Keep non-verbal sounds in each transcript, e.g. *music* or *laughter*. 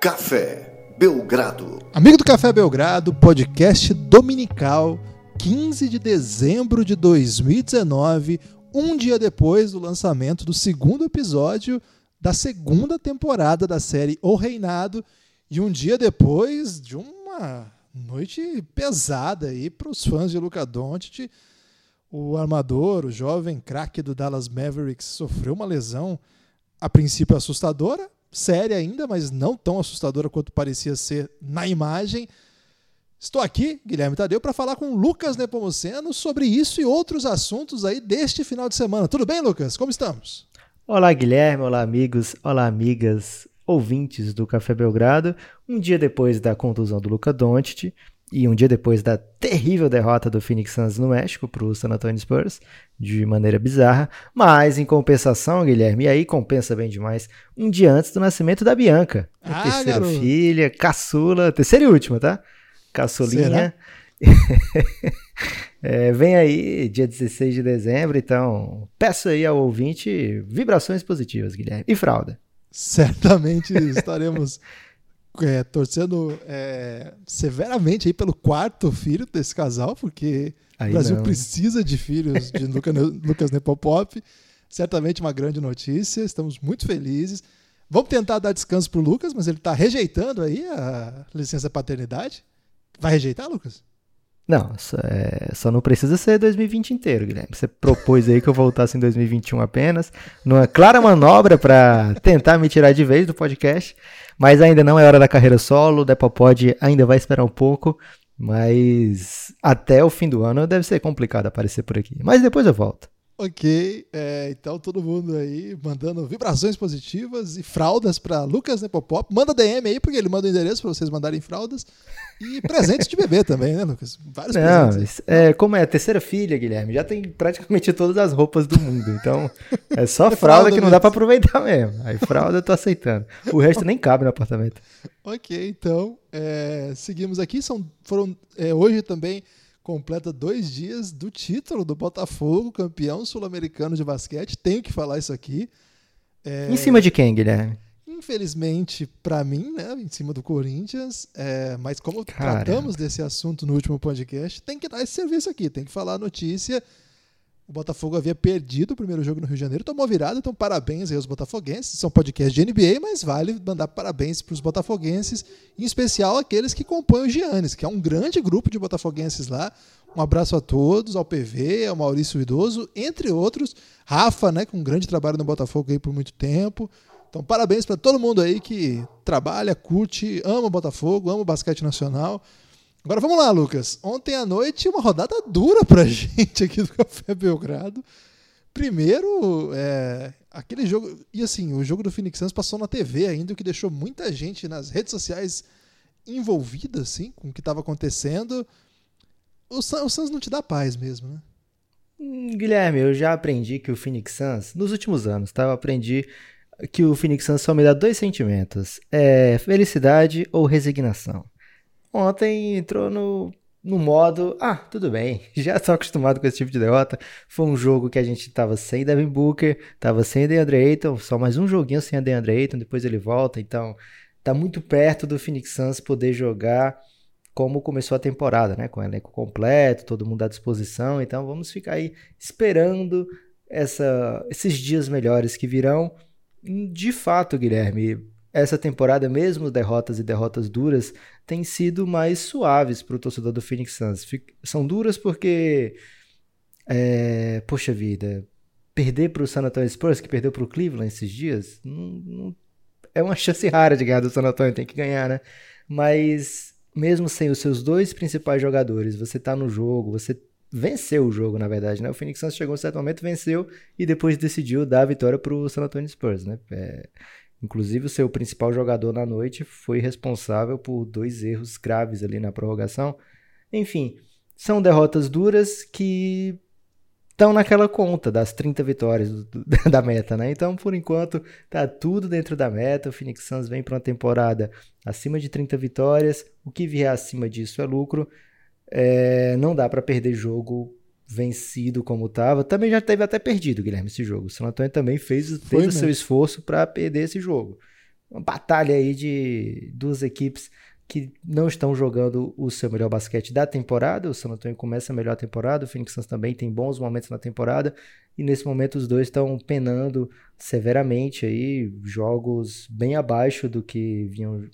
Café Belgrado. Amigo do Café Belgrado, podcast dominical, 15 de dezembro de 2019, um dia depois do lançamento do segundo episódio da segunda temporada da série O Reinado e um dia depois de uma noite pesada aí para os fãs de Luca Doncic. O armador, o jovem craque do Dallas Mavericks, sofreu uma lesão a princípio assustadora, séria ainda, mas não tão assustadora quanto parecia ser na imagem. Estou aqui, Guilherme Tadeu, para falar com Lucas Nepomuceno sobre isso e outros assuntos aí deste final de semana. Tudo bem, Lucas? Como estamos? Olá, Guilherme. Olá, amigos. Olá, amigas, ouvintes do Café Belgrado. Um dia depois da contusão do Luca Doncic e um dia depois da terrível derrota do Phoenix Suns no México para o San Antonio Spurs, de maneira bizarra, mas em compensação, Guilherme, e aí compensa bem demais, um dia antes do nascimento da Bianca, a ah, terceira garoto. filha, caçula, terceira e última, tá? Caçulinha. *laughs* é, vem aí, dia 16 de dezembro, então peço aí ao ouvinte vibrações positivas, Guilherme. E fralda. Certamente estaremos *laughs* é, torcendo é, severamente aí pelo quarto filho desse casal, porque aí o Brasil não. precisa de filhos de *laughs* Lucas, Lucas Nepopop. Certamente uma grande notícia, estamos muito felizes. Vamos tentar dar descanso para o Lucas, mas ele está rejeitando aí a licença paternidade. Vai rejeitar, Lucas? Não, só, é, só, não precisa ser 2020 inteiro, Guilherme. Você propôs aí que eu voltasse em 2021 apenas, numa clara manobra para tentar me tirar de vez do podcast, mas ainda não é hora da carreira solo, o Depopod ainda vai esperar um pouco, mas até o fim do ano deve ser complicado aparecer por aqui. Mas depois eu volto. Ok, é, então todo mundo aí mandando vibrações positivas e fraldas para Lucas Nepopop. Manda DM aí, porque ele manda o endereço para vocês mandarem fraldas. E *laughs* presentes de bebê também, né, Lucas? Vários Não, presentes. É, como é a terceira filha, Guilherme, já tem praticamente todas as roupas do mundo. Então é só *laughs* é fralda, fralda, que não dá para aproveitar mesmo. Aí fralda eu tô aceitando. O resto nem cabe no apartamento. Ok, então é, seguimos aqui. São, foram é, hoje também completa dois dias do título do Botafogo, campeão sul-americano de basquete. Tenho que falar isso aqui. É... Em cima de quem, Guilherme? Infelizmente, para mim, né, em cima do Corinthians, é... mas como Caramba. tratamos desse assunto no último podcast, tem que dar esse serviço aqui, tem que falar a notícia o Botafogo havia perdido o primeiro jogo no Rio de Janeiro, tomou virada, então parabéns aí aos botafoguenses. São podcasts de NBA, mas vale mandar parabéns para os botafoguenses, em especial aqueles que compõem o Giannis, que é um grande grupo de botafoguenses lá. Um abraço a todos, ao PV, ao Maurício Idoso, entre outros. Rafa, né, com um grande trabalho no Botafogo aí por muito tempo. Então, parabéns para todo mundo aí que trabalha, curte, ama o Botafogo, ama o basquete nacional. Agora vamos lá, Lucas. Ontem à noite, uma rodada dura pra *laughs* gente aqui do Café Belgrado. Primeiro, é, aquele jogo. E assim, o jogo do Phoenix Suns passou na TV ainda, o que deixou muita gente nas redes sociais envolvida, assim, com o que estava acontecendo. O, o Suns não te dá paz mesmo, né? Hum, Guilherme, eu já aprendi que o Phoenix Suns, nos últimos anos, tá? Eu aprendi que o Phoenix Suns só me dá dois sentimentos: é felicidade ou resignação ontem entrou no, no modo, ah, tudo bem, *laughs* já estou acostumado com esse tipo de derrota. Foi um jogo que a gente estava sem Devin Booker, estava sem DeAndre Ayton, só mais um joguinho sem DeAndre Ayton, depois ele volta, então tá muito perto do Phoenix Suns poder jogar como começou a temporada, né, com o elenco completo, todo mundo à disposição, então vamos ficar aí esperando essa, esses dias melhores que virão. De fato, Guilherme, essa temporada, mesmo derrotas e derrotas duras, têm sido mais suaves para o torcedor do Phoenix Suns. São duras porque, é, poxa vida, perder para o San Antonio Spurs, que perdeu para o Cleveland esses dias, não, não, é uma *laughs* chance rara de ganhar do San Antonio, tem que ganhar, né? Mas mesmo sem os seus dois principais jogadores, você está no jogo, você venceu o jogo, na verdade, né? O Phoenix Suns chegou em certo momento, venceu e depois decidiu dar a vitória para o San Antonio Spurs, né? É, Inclusive, o seu principal jogador na noite foi responsável por dois erros graves ali na prorrogação. Enfim, são derrotas duras que estão naquela conta das 30 vitórias do, *laughs* da meta, né? Então, por enquanto, tá tudo dentro da meta. O Phoenix Suns vem para uma temporada acima de 30 vitórias. O que vier acima disso é lucro. É, não dá para perder jogo vencido como estava. Também já teve até perdido, Guilherme, esse jogo. O San Antonio também fez, fez o seu esforço para perder esse jogo. uma batalha aí de duas equipes que não estão jogando o seu melhor basquete da temporada. O San Antonio começa a melhor temporada, o Phoenix Suns também tem bons momentos na temporada, e nesse momento os dois estão penando severamente aí, jogos bem abaixo do que vinham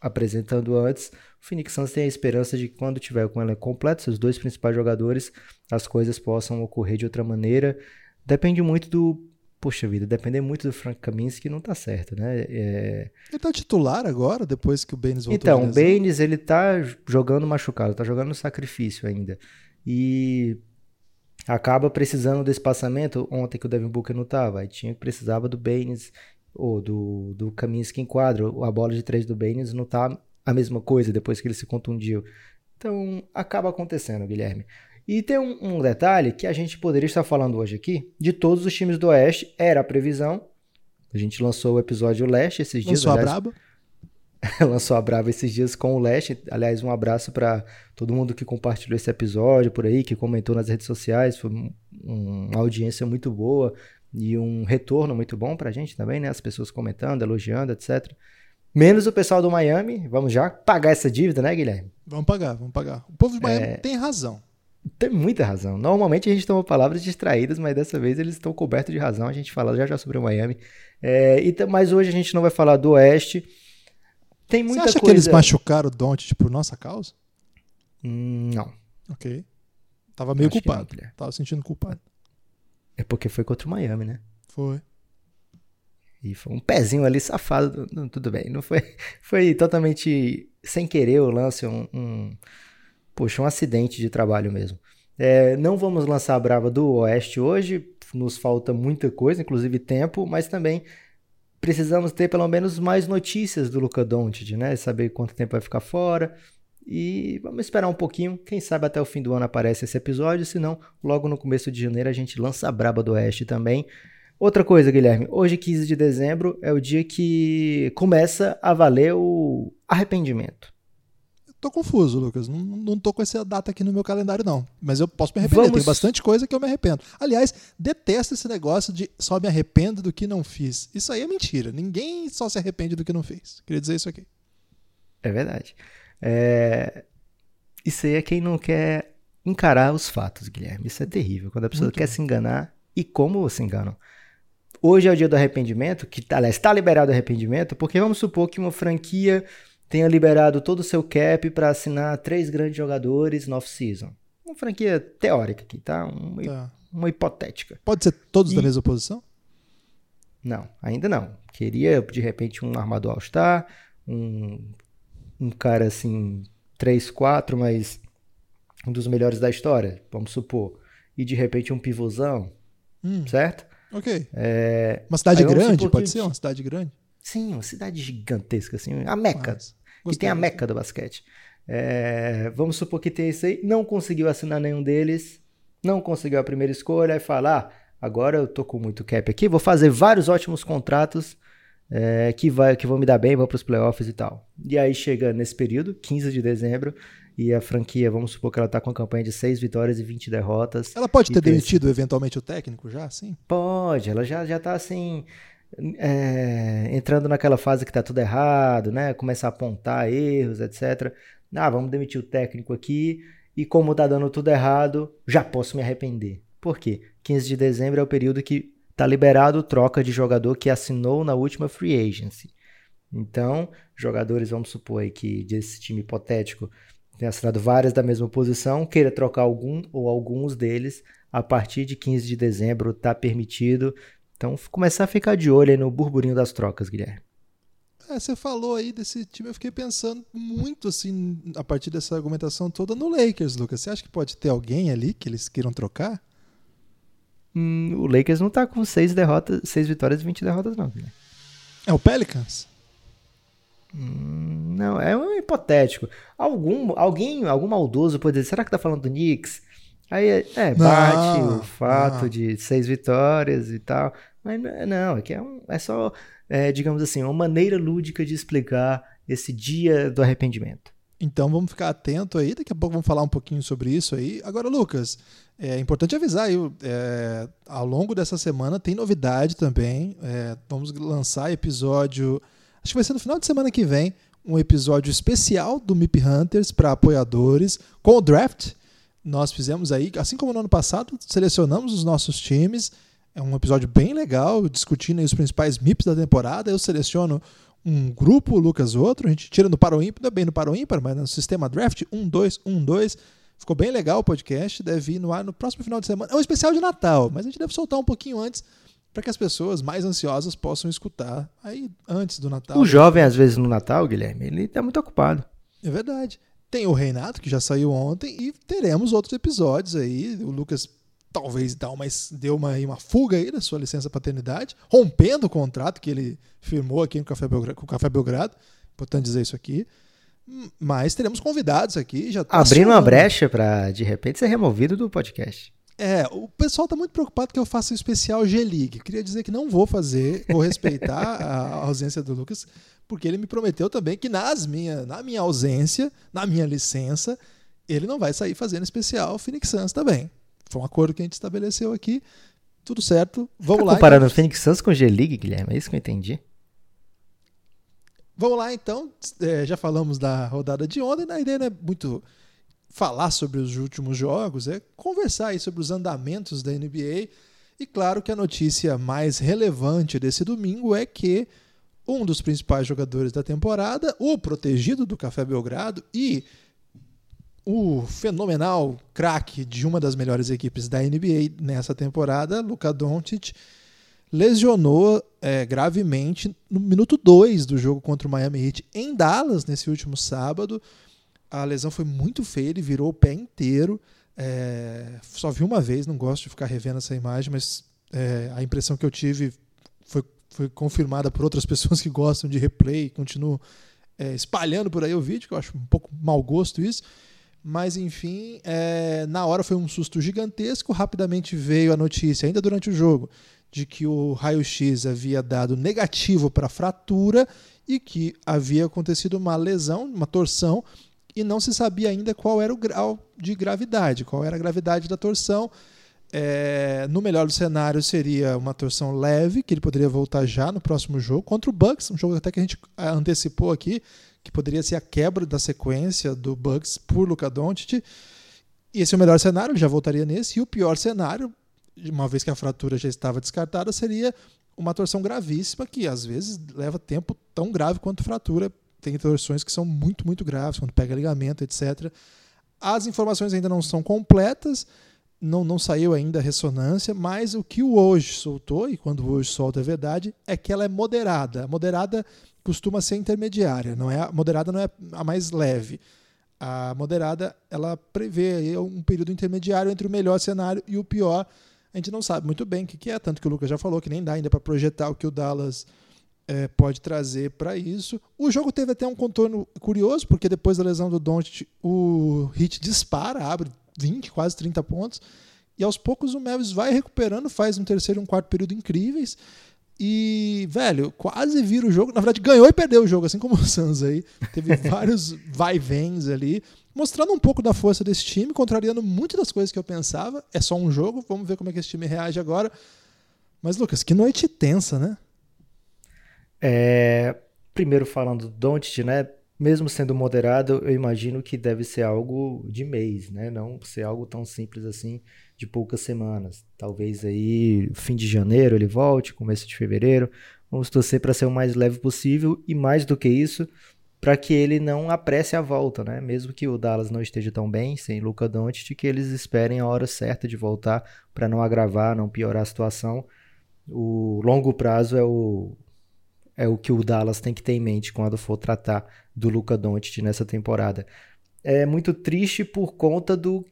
apresentando antes. O Phoenix Suns tem a esperança de que quando tiver com ela completo, seus dois principais jogadores, as coisas possam ocorrer de outra maneira. Depende muito do Poxa vida, depender muito do Frank Kaminsky não tá certo, né? É... Ele tá titular agora, depois que o Baines voltou Então, o Baines, ele tá jogando machucado, tá jogando no sacrifício ainda. E acaba precisando do espaçamento ontem que o Devin Booker não tava. Aí tinha que precisava do Baines ou do, do Kaminsky em quadro. A bola de três do Baines não tá a mesma coisa depois que ele se contundiu. Então, acaba acontecendo, Guilherme. E tem um, um, detalhe que a gente poderia estar falando hoje aqui, de todos os times do Oeste, era a previsão. A gente lançou o episódio Leste esses dias. Lançou aliás, *laughs* a Braba? lançou a Brava esses dias com o Leste. Aliás, um abraço para todo mundo que compartilhou esse episódio por aí, que comentou nas redes sociais. Foi um, uma audiência muito boa e um retorno muito bom pra gente também, né? As pessoas comentando, elogiando, etc. Menos o pessoal do Miami. Vamos já pagar essa dívida, né, Guilherme? Vamos pagar, vamos pagar. O povo de Miami é... tem razão. Tem muita razão. Normalmente a gente toma palavras distraídas, mas dessa vez eles estão cobertos de razão. A gente fala já já sobre o Miami. É, e, mas hoje a gente não vai falar do Oeste. Tem muita Você acha coisa... que eles machucaram o Doncic por nossa causa? Hum, não. Ok. Tava meio culpado. Não, Tava sentindo culpado. É porque foi contra o Miami, né? Foi. E foi um pezinho ali safado. Tudo bem. Não foi, *laughs* foi totalmente sem querer o lance, um, um Poxa, um acidente de trabalho mesmo. É, não vamos lançar a Brava do Oeste hoje, nos falta muita coisa, inclusive tempo, mas também precisamos ter pelo menos mais notícias do Luca Doncic, né? Saber quanto tempo vai ficar fora. E vamos esperar um pouquinho, quem sabe até o fim do ano aparece esse episódio, senão logo no começo de janeiro a gente lança a Braba do Oeste também. Outra coisa, Guilherme, hoje 15 de dezembro é o dia que começa a valer o arrependimento tô confuso, Lucas. Não, não tô com essa data aqui no meu calendário, não. Mas eu posso me arrepender. Vamos... Tem bastante coisa que eu me arrependo. Aliás, detesto esse negócio de só me arrependo do que não fiz. Isso aí é mentira. Ninguém só se arrepende do que não fez. Queria dizer isso aqui. É verdade. É... Isso aí é quem não quer encarar os fatos, Guilherme. Isso é terrível. Quando a pessoa Muito quer bom. se enganar e como se enganam. Hoje é o dia do arrependimento, que aliás está liberado o arrependimento, porque vamos supor que uma franquia tenha liberado todo o seu cap para assinar três grandes jogadores no off-season. Uma franquia teórica aqui, tá? Uma, tá. uma hipotética. Pode ser todos e... da mesma posição? Não, ainda não. Queria, de repente, um armador All-Star, um, um cara assim, 3, 4, mas um dos melhores da história, vamos supor. E de repente um pivôzão, hum. certo? Ok. É... Uma cidade grande, pode ser uma cidade grande? Sim, uma cidade gigantesca, assim, a Meca. Mas... Que tem a meca do basquete. É, vamos supor que tem isso aí, não conseguiu assinar nenhum deles, não conseguiu a primeira escolha, e fala: ah, agora eu tô com muito cap aqui, vou fazer vários ótimos contratos é, que, vai, que vão me dar bem, vão para os playoffs e tal. E aí chega nesse período, 15 de dezembro, e a franquia, vamos supor que ela tá com uma campanha de 6 vitórias e 20 derrotas. Ela pode ter demitido eventualmente o técnico já, sim? Pode, ela já, já tá assim é, entrando naquela fase que tá tudo errado, né? Começa a apontar erros, etc. Ah, vamos demitir o técnico aqui e como tá dando tudo errado, já posso me arrepender. Por quê? 15 de dezembro é o período que tá liberado troca de jogador que assinou na última free agency. Então, jogadores, vamos supor aí que desse time hipotético tenha assinado várias da mesma posição, queira trocar algum ou alguns deles, a partir de 15 de dezembro está permitido então, começar a ficar de olho aí no burburinho das trocas, Guilherme. É, você falou aí desse time, eu fiquei pensando muito assim, a partir dessa argumentação toda, no Lakers, Lucas. Você acha que pode ter alguém ali que eles queiram trocar? Hum, o Lakers não tá com seis derrotas, seis vitórias e 20 derrotas, não. Guilherme. É o Pelicans? Hum, não, é um hipotético. Algum, alguém, algum maldoso pode dizer, será que tá falando do Knicks? Aí, é, bate não, o fato não. de seis vitórias e tal. Mas não, aqui é, um, é só, é, digamos assim, uma maneira lúdica de explicar esse dia do arrependimento. Então vamos ficar atento aí, daqui a pouco vamos falar um pouquinho sobre isso aí. Agora, Lucas, é importante avisar aí, é, ao longo dessa semana tem novidade também. É, vamos lançar episódio Acho que vai ser no final de semana que vem um episódio especial do MIP Hunters para apoiadores com o draft. Nós fizemos aí, assim como no ano passado, selecionamos os nossos times. É um episódio bem legal, discutindo os principais MIPs da temporada. Eu seleciono um grupo, o Lucas outro. A gente tira no Paro Ímpar, não é bem no Paro Ímpar, mas no sistema draft 1, 2, 1, 2. Ficou bem legal o podcast, deve ir no ar no próximo final de semana. É um especial de Natal, mas a gente deve soltar um pouquinho antes para que as pessoas mais ansiosas possam escutar aí antes do Natal. O jovem, às vezes, no Natal, Guilherme, ele está muito ocupado. É verdade. Tem o Reinato, que já saiu ontem, e teremos outros episódios aí. O Lucas talvez dá uma, deu uma, uma fuga aí da sua licença paternidade, rompendo o contrato que ele firmou aqui no Café Belgrado, com o Café Belgrado. Importante dizer isso aqui. Mas teremos convidados aqui. Já tá Abrindo uma brecha para, de repente, ser removido do podcast. É, o pessoal está muito preocupado que eu faça o especial G-League. Queria dizer que não vou fazer, vou respeitar *laughs* a ausência do Lucas, porque ele me prometeu também que nas minha, na minha ausência, na minha licença, ele não vai sair fazendo especial Phoenix Suns também. Foi um acordo que a gente estabeleceu aqui. Tudo certo. Vamos tá lá. Comparando então. Phoenix Suns com G-League, Guilherme, é isso que eu entendi. Vamos lá então. É, já falamos da rodada de ontem. A ideia não é muito falar sobre os últimos jogos, é conversar aí sobre os andamentos da NBA. E claro que a notícia mais relevante desse domingo é que um dos principais jogadores da temporada, o protegido do Café Belgrado e o fenomenal craque de uma das melhores equipes da NBA nessa temporada, Luka Doncic, lesionou é, gravemente no minuto 2 do jogo contra o Miami Heat em Dallas nesse último sábado. A lesão foi muito feia, ele virou o pé inteiro. É, só vi uma vez, não gosto de ficar revendo essa imagem, mas é, a impressão que eu tive foi, foi confirmada por outras *laughs* pessoas que gostam de replay, continuam é, espalhando por aí o vídeo, que eu acho um pouco mau gosto isso. Mas enfim, é, na hora foi um susto gigantesco. Rapidamente veio a notícia, ainda durante o jogo, de que o raio-x havia dado negativo para fratura e que havia acontecido uma lesão, uma torção e não se sabia ainda qual era o grau de gravidade, qual era a gravidade da torção. É, no melhor dos cenários seria uma torção leve, que ele poderia voltar já no próximo jogo, contra o Bucks, um jogo até que a gente ah, antecipou aqui, que poderia ser a quebra da sequência do Bucks por Luka Doncic. Esse é o melhor cenário, ele já voltaria nesse. E o pior cenário, uma vez que a fratura já estava descartada, seria uma torção gravíssima, que às vezes leva tempo tão grave quanto fratura tem torções que são muito, muito graves, quando pega ligamento, etc. As informações ainda não são completas, não, não saiu ainda a ressonância, mas o que o hoje soltou, e quando o hoje solta é verdade, é que ela é moderada. A moderada costuma ser intermediária, não é a moderada não é a mais leve. A moderada ela prevê um período intermediário entre o melhor cenário e o pior. A gente não sabe muito bem o que é, tanto que o Lucas já falou que nem dá ainda para projetar o que o Dallas é, pode trazer para isso. O jogo teve até um contorno curioso, porque depois da lesão do Doncic, o Hit dispara, abre 20, quase 30 pontos, e aos poucos o Mavis vai recuperando, faz um terceiro e um quarto período incríveis, e, velho, quase vira o jogo. Na verdade, ganhou e perdeu o jogo, assim como o Suns aí. Teve *laughs* vários vai-vens ali, mostrando um pouco da força desse time, contrariando muitas das coisas que eu pensava. É só um jogo, vamos ver como é que esse time reage agora. Mas, Lucas, que noite tensa, né? É, primeiro falando do Doncic, né? Mesmo sendo moderado, eu imagino que deve ser algo de mês, né? Não ser algo tão simples assim de poucas semanas. Talvez aí fim de janeiro ele volte, começo de fevereiro. Vamos torcer para ser o mais leve possível e mais do que isso, para que ele não apresse a volta, né? Mesmo que o Dallas não esteja tão bem sem Luca Doncic, que eles esperem a hora certa de voltar para não agravar, não piorar a situação. O longo prazo é o é o que o Dallas tem que ter em mente quando for tratar do Luca Doncic nessa temporada. É muito triste por conta do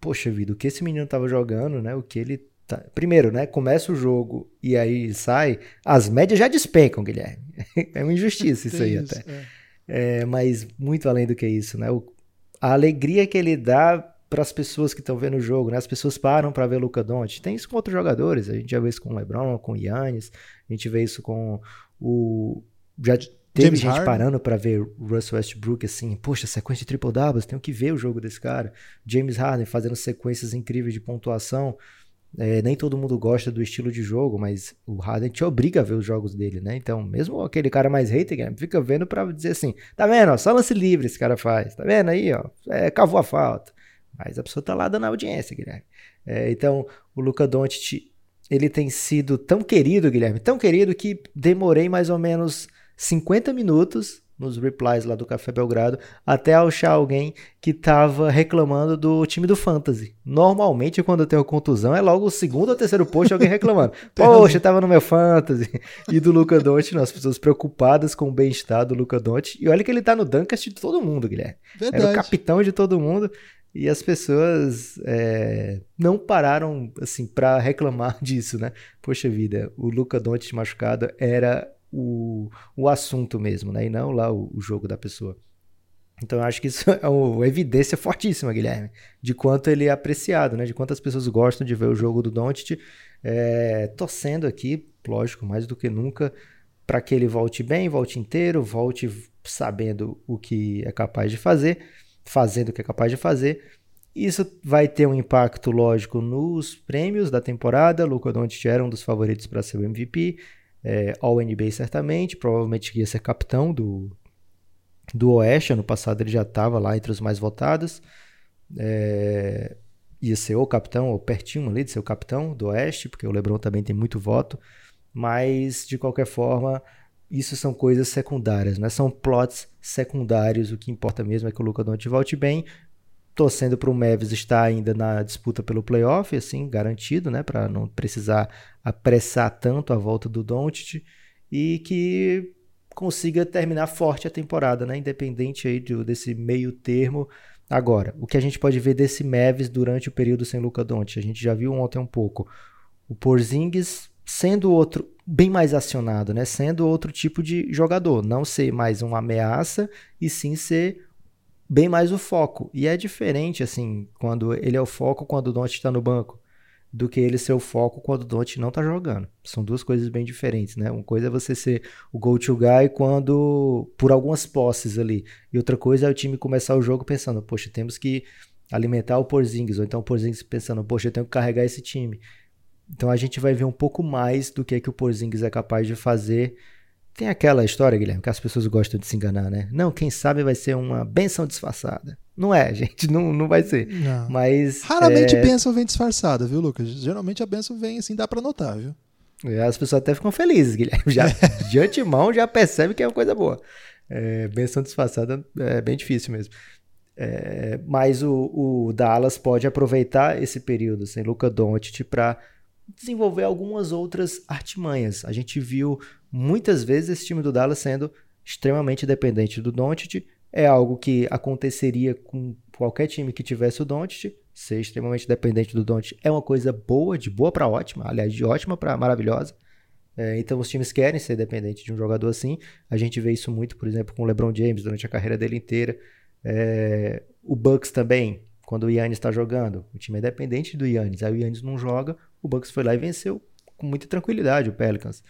poxa vida, o que esse menino estava jogando, né? O que ele tá... primeiro, né, começa o jogo e aí sai, as médias já despencam, Guilherme. *laughs* é uma injustiça isso aí isso, até. É. É, mas muito além do que isso, né? O... a alegria que ele dá para as pessoas que estão vendo o jogo, né? As pessoas param para ver o Luca Doncic. Tem isso com outros jogadores, a gente já vê isso com o LeBron, com o Yannis, a gente vê isso com o já teve James gente Harden. parando para ver Russell Westbrook assim, poxa, sequência de triple doubles, tenho que ver o jogo desse cara. James Harden fazendo sequências incríveis de pontuação. É, nem todo mundo gosta do estilo de jogo, mas o Harden te obriga a ver os jogos dele, né? Então, mesmo aquele cara mais hater, fica vendo para dizer assim: tá vendo? Ó, só lance livre esse cara faz, tá vendo aí? Ó, é, cavou a falta. Mas a pessoa tá lá dando audiência, Guilherme. É, então, o Luca Doncic, ele tem sido tão querido, Guilherme, tão querido que demorei mais ou menos 50 minutos nos replies lá do Café Belgrado, até achar alguém que tava reclamando do time do Fantasy. Normalmente, quando eu tenho contusão, é logo o segundo ou terceiro post alguém reclamando. *laughs* Poxa, tava no meu Fantasy. E do Luca Doncic, as pessoas preocupadas com o bem-estar do Luca Doncic. E olha que ele tá no Dunkast de todo mundo, Guilherme. Verdade. Era o capitão de todo mundo. E as pessoas é, não pararam, assim, para *laughs* reclamar disso, né? Poxa vida, o Luca Doncic machucado era o, o assunto mesmo, né? E não lá o, o jogo da pessoa. Então eu acho que isso *laughs* é uma evidência fortíssima, Guilherme, de quanto ele é apreciado, né? De quantas pessoas gostam de ver o jogo do Doncic, é, torcendo aqui, lógico, mais do que nunca, para que ele volte bem, volte inteiro, volte sabendo o que é capaz de fazer, fazendo o que é capaz de fazer. Isso vai ter um impacto, lógico, nos prêmios da temporada. Luca Doncic era um dos favoritos para ser o MVP é, All-NBA certamente, provavelmente ia ser capitão do, do Oeste, ano passado ele já estava lá entre os mais votados, é, ia ser o capitão, ou pertinho ali de ser o capitão do Oeste, porque o LeBron também tem muito voto, mas de qualquer forma, isso são coisas secundárias, né? são plots secundários, o que importa mesmo é que o Luca Doncic volte bem, torcendo para o Mavis estar ainda na disputa pelo playoff, assim, garantido, né, para não precisar apressar tanto a volta do Doncic e que consiga terminar forte a temporada, né, independente aí do, desse meio termo. Agora, o que a gente pode ver desse Mavis durante o período sem Luca Doncic, a gente já viu ontem um pouco. O Porzingis sendo outro bem mais acionado, né, sendo outro tipo de jogador, não ser mais uma ameaça e sim ser bem mais o foco. E é diferente, assim, quando ele é o foco quando o Don't está no banco, do que ele ser o foco quando o Don't não está jogando. São duas coisas bem diferentes, né? Uma coisa é você ser o go-to guy quando, por algumas posses ali. E outra coisa é o time começar o jogo pensando, poxa, temos que alimentar o Porzingis. Ou então o Porzingis pensando, poxa, eu tenho que carregar esse time. Então a gente vai ver um pouco mais do que é que o Porzingis é capaz de fazer tem aquela história, Guilherme, que as pessoas gostam de se enganar, né? Não, quem sabe vai ser uma benção disfarçada. Não é, *laughs* gente, não, não vai ser. Não. Mas. Raramente é... bênção vem disfarçada, viu, Lucas? Geralmente a benção vem assim, dá pra notar, viu? É, as pessoas até ficam felizes, Guilherme. Já, *laughs* *laughs* de antemão já percebe que é uma coisa boa. É, benção disfarçada é bem difícil mesmo. É, mas o, o, Dallas pode aproveitar esse período sem Luca Doncic para desenvolver algumas outras artimanhas. A gente viu muitas vezes esse time do Dallas sendo extremamente dependente do Doncic. É algo que aconteceria com qualquer time que tivesse o Doncic. Ser extremamente dependente do Doncic é uma coisa boa, de boa para ótima, aliás, de ótima para maravilhosa. É, então os times querem ser dependentes de um jogador assim. A gente vê isso muito, por exemplo, com o LeBron James durante a carreira dele inteira. É, o Bucks também, quando o Yannis está jogando, o time é dependente do Yannis. Aí o Yannis não joga, o Bucks foi lá e venceu com muita tranquilidade o Pelicans.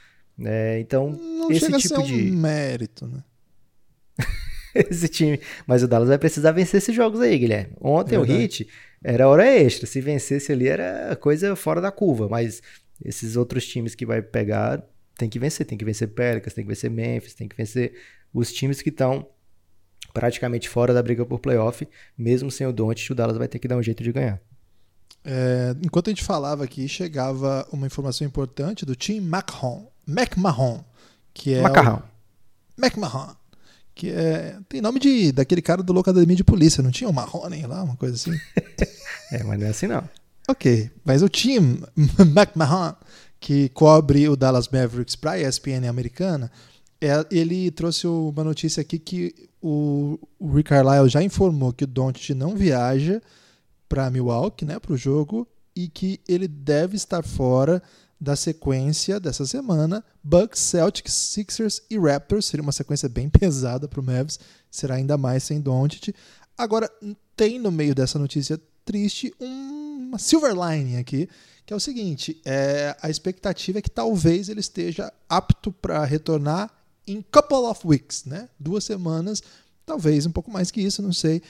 É, então, não esse tipo de. Um mérito, né? *laughs* esse time. Mas o Dallas vai precisar vencer esses jogos aí, Guilherme. Ontem Verdade. o Hit era hora extra. Se vencesse ali era coisa fora da curva. Mas esses outros times que vai pegar tem que vencer. Tem que vencer Pelicans, tem que vencer Memphis, tem que vencer os times que estão praticamente fora da briga por playoff. Mesmo sem o Doncic, o Dallas vai ter que dar um jeito de ganhar. É, enquanto a gente falava aqui, chegava uma informação importante do Tim McMahon, McMahon que é Macarrão. O... McMahon, que é tem nome de daquele cara do Locademia de Polícia, não tinha o Marrone lá, uma coisa assim? *laughs* é, mas não é assim não. Ok, mas o Tim *laughs* McMahon, que cobre o Dallas Mavericks para a ESPN americana, é, ele trouxe uma notícia aqui que o, o Rick Carlisle já informou que o Doncic não viaja para Milwaukee, né, para o jogo, e que ele deve estar fora da sequência dessa semana: Bucks, Celtics, Sixers e Raptors. Seria uma sequência bem *laughs* pesada para o Mavs, será ainda mais sem Doncic. Agora, tem no meio dessa notícia triste uma silver lining aqui, que é o seguinte: é, a expectativa é que talvez ele esteja apto para retornar em couple of weeks, né? Duas semanas, talvez um pouco mais que isso, não sei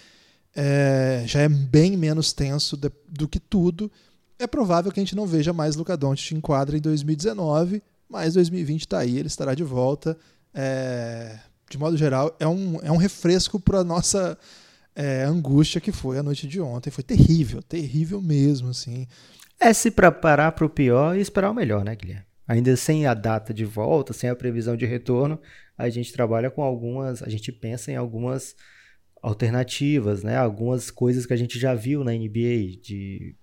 é, já é bem menos tenso de, do que tudo. é provável que a gente não veja mais Luca Doncic em quadra em 2019, mas 2020 está aí, ele estará de volta. É, de modo geral, é um, é um refresco para a nossa é, angústia que foi a noite de ontem. Foi terrível, terrível mesmo, assim. É se preparar para o pior e esperar o melhor, né, Guilherme? Ainda sem a data de volta, sem a previsão de retorno, a gente trabalha com algumas, a gente pensa em algumas alternativas, né? Algumas coisas que a gente já viu na NBA de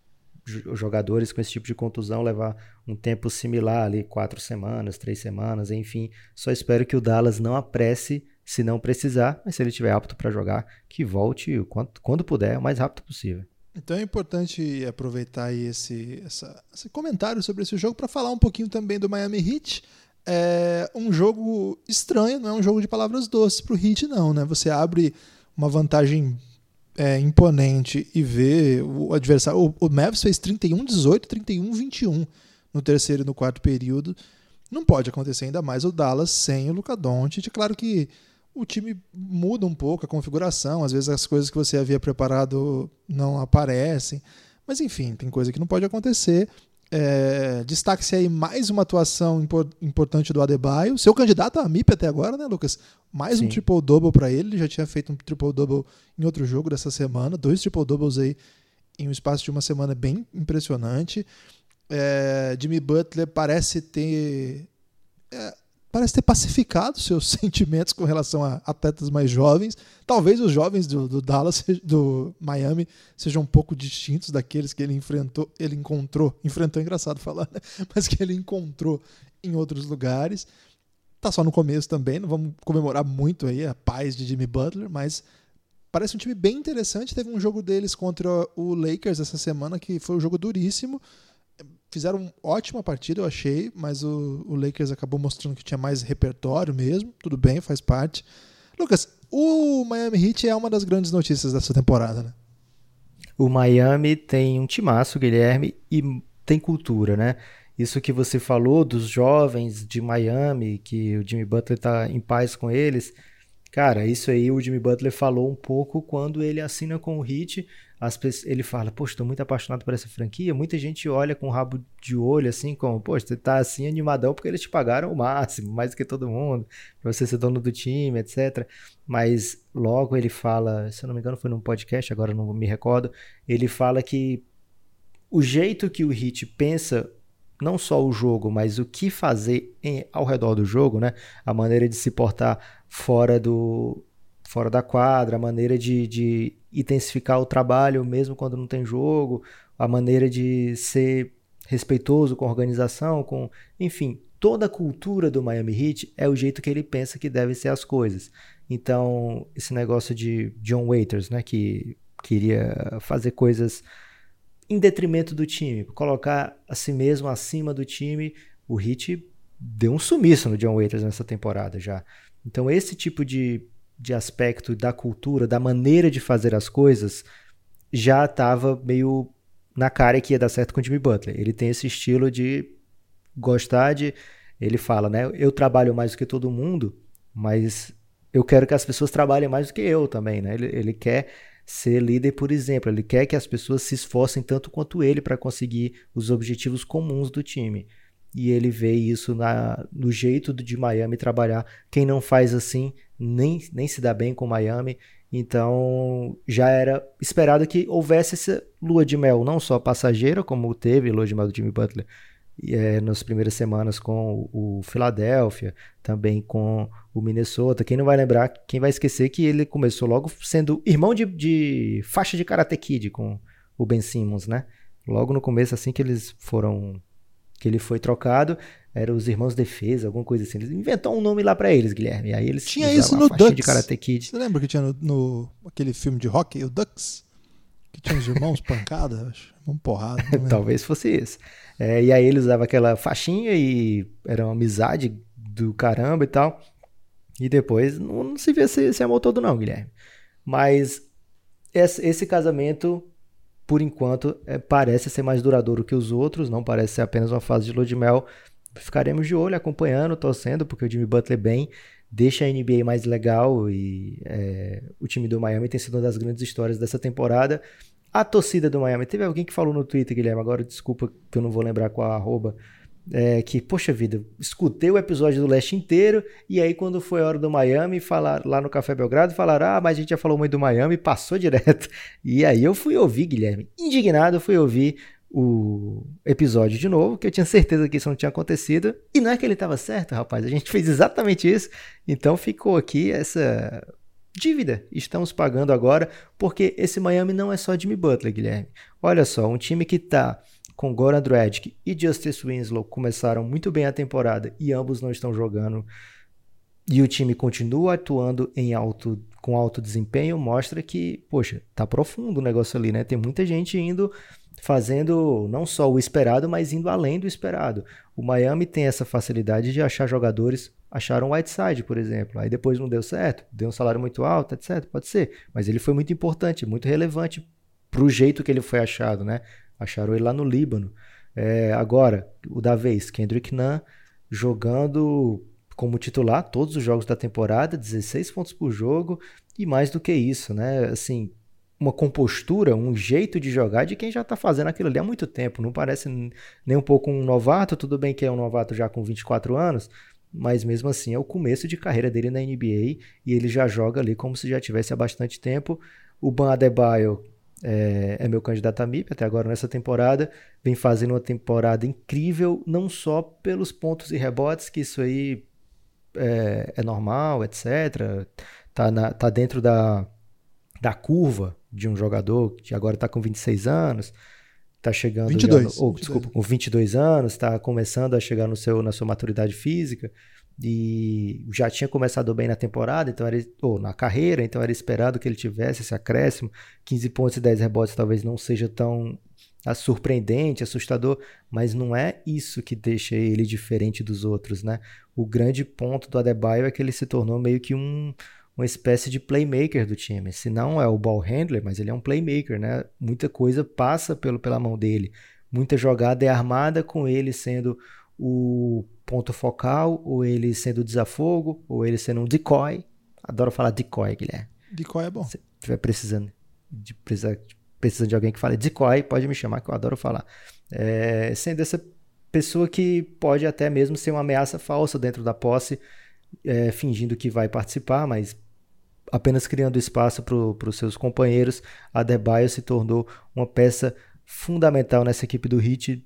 jogadores com esse tipo de contusão levar um tempo similar ali, quatro semanas, três semanas, enfim. Só espero que o Dallas não apresse se não precisar, mas se ele estiver apto para jogar, que volte quando puder, o mais rápido possível. Então é importante aproveitar esse, essa, esse comentário sobre esse jogo para falar um pouquinho também do Miami Heat. É um jogo estranho, não é um jogo de palavras doces para o Heat, não. Né? Você abre uma vantagem é, imponente e vê o adversário. O, o Mavs fez 31-18, 31-21 no terceiro e no quarto período. Não pode acontecer ainda mais o Dallas sem o Luca Doncic. Claro que o time muda um pouco a configuração, às vezes as coisas que você havia preparado não aparecem. Mas enfim, tem coisa que não pode acontecer. É, Destaque-se aí mais uma atuação importante do Adebayo, seu candidato a MIP até agora, né, Lucas? Mais Sim. um triple-double para ele, ele já tinha feito um triple-double em outro jogo dessa semana, dois triple-doubles aí em um espaço de uma semana bem impressionante. É, Jimmy Butler parece ter é, parece ter pacificado seus *laughs* sentimentos com relação a atletas mais jovens. Talvez os jovens do, do, Dallas, *laughs* do Miami, sejam um pouco distintos daqueles que ele enfrentou, ele encontrou, enfrentou é engraçado falar, né? *laughs* mas que ele encontrou em outros lugares. Tá só no começo também, não vamos comemorar muito aí a paz de Jimmy Butler, mas parece um time bem interessante. Teve um jogo deles contra o Lakers essa semana que foi um jogo duríssimo fizeram ótima partida, eu achei, mas o, o, Lakers acabou mostrando que tinha mais repertório mesmo. Tudo bem, faz parte. Lucas, o Miami Heat é uma das grandes notícias dessa temporada, né? O Miami tem um timaço, Guilherme, e tem cultura, né? Isso que você falou dos jovens de Miami, que o Jimmy Butler tá em paz com eles. Cara, isso aí o Jimmy Butler falou um pouco quando ele assina com o Heat pessoas, ele fala, poxa, estou muito apaixonado por essa franquia. Muita gente olha com o rabo de olho, assim, como, poxa, você tá assim animadão porque eles te pagaram o máximo, *laughs* mais do que todo mundo, pra você ser dono do time, etc. Mas logo ele fala, se eu não me engano, foi num podcast, agora não me recordo, ele fala que o jeito que o Hit pensa não só o jogo, mas o que fazer em, ao redor do jogo, né? A maneira de se portar fora do fora da quadra, a maneira de, de intensificar o trabalho mesmo quando não tem jogo, a maneira de ser respeitoso com a organização, com, enfim, toda a cultura do Miami Heat é o jeito que ele pensa que devem ser as coisas. Então, esse negócio de John Waiters, né, que queria fazer coisas em detrimento do time, colocar a si mesmo acima do time, o Heat deu um sumiço no John Waiters nessa temporada já. Então, esse tipo de de aspecto da cultura, da maneira de fazer as coisas, já estava meio na cara que ia dar certo com o Jimmy Butler. Ele tem esse estilo de gostar de. Ele fala, né? Eu trabalho mais do que todo mundo, mas eu quero que as pessoas trabalhem mais do que eu também, né? Ele, ele quer ser líder por exemplo, ele quer que as pessoas se esforcem tanto quanto ele para conseguir os objetivos comuns do time. E ele vê isso na, no jeito de Miami trabalhar. Quem não faz assim nem, nem se dá bem com Miami. Então já era esperado que houvesse essa lua de mel, não só passageira, como teve lua de mel do Jimmy Butler é, nas primeiras semanas com o Philadelphia, também com o Minnesota. Quem não vai lembrar, quem vai esquecer que ele começou logo sendo irmão de, de faixa de Karate Kid com o Ben Simmons, né? Logo no começo, assim que eles foram que ele foi trocado, eram os Irmãos Defesa, alguma coisa assim. Eles inventou um nome lá para eles, Guilherme. Aí eles tinha isso no Ducks. de Karate Kid. Você lembra que tinha no, no, aquele filme de rock, o Ducks? Que tinha os irmãos *laughs* pancada, acho. Uma porrada. *laughs* Talvez fosse isso. É, e aí eles usavam aquela faixinha e era uma amizade do caramba e tal. E depois não, não se vê esse, esse amor todo não, Guilherme. Mas esse, esse casamento por enquanto, é, parece ser mais duradouro que os outros, não parece ser apenas uma fase de lua de mel. Ficaremos de olho, acompanhando, torcendo, porque o Jimmy Butler bem deixa a NBA mais legal e é, o time do Miami tem sido uma das grandes histórias dessa temporada. a torcida do Miami. Teve alguém que falou no Twitter, Guilherme, agora desculpa que eu não vou lembrar qual a arroba, é, que, poxa vida, escutei o episódio do Leste inteiro, e aí quando foi a hora do Miami, falar lá no Café Belgrado, falaram, ah, mas a gente já falou muito do Miami, passou direto. *laughs* E aí eu fui ouvir, Guilherme, indignado, fui ouvir o episódio de novo, que eu tinha certeza que isso não tinha acontecido, e não é que ele estava certo, rapaz, a gente fez exatamente isso, então ficou aqui essa dívida, estamos pagando agora, porque esse Miami não é só Jimmy Butler, Guilherme. Olha só, um time que está com Goran Dragic e Justice Winslow começaram muito bem a temporada e ambos não estão jogando. E o time continua atuando em alto com alto desempenho, mostra que, poxa, tá profundo o negócio ali, né? Tem muita gente indo fazendo não só o esperado, mas indo além do esperado. O Miami tem essa facilidade de achar jogadores, acharam o Whiteside, por exemplo, aí depois não deu certo, deu um salário muito alto, etc, pode ser, mas ele foi muito importante, muito relevante pro jeito que ele foi achado, né? Acharam ele lá no Líbano. É, agora, o da vez, Kendrick Nunn jogando como titular todos os jogos da temporada, 16 pontos por jogo e mais do que isso, né? Assim, uma compostura, um jeito de jogar de quem já está fazendo aquilo ali há muito tempo. Não parece nem um pouco um novato, tudo bem que é um novato já com 24 anos, mas mesmo assim é o começo de carreira dele na NBA e ele já joga ali como se já tivesse há bastante tempo. O Ban Adebayo, é, é, meu candidato a MIP até agora nessa temporada. Vem fazendo uma temporada incrível, não só pelos pontos e rebotes, que isso aí é, é normal, etc. Tá, na, tá dentro da, da curva de um jogador que agora está com 26 anos, está chegando 22, no, ou, 22. desculpa, com 22 anos, está começando a chegar no seu, na sua maturidade física e já tinha começado bem na temporada, então era, ou na carreira, então era esperado que ele tivesse esse acréscimo. 15 pontos e 10 rebotes talvez não seja tão surpreendente, assustador, mas não é isso que deixa ele diferente dos outros, né? O grande ponto do Adebayo é que ele se tornou meio que um, uma espécie de playmaker do time. Se não é o ball handler, mas ele é um playmaker, né? Muita coisa passa pelo, pela mão dele. Muita jogada é armada com ele sendo o ponto focal, ou ele sendo desafogo, ou ele sendo um decoy. Adoro falar decoy, Guilherme. Decoy é bom. Se estiver precisando de, precisando de alguém que fale decoy, pode me chamar, que eu adoro falar. É, sendo essa pessoa que pode até mesmo ser uma ameaça falsa dentro da posse, é, fingindo que vai participar, mas apenas criando espaço para os seus companheiros. A Debaio se tornou uma peça fundamental nessa equipe do Heat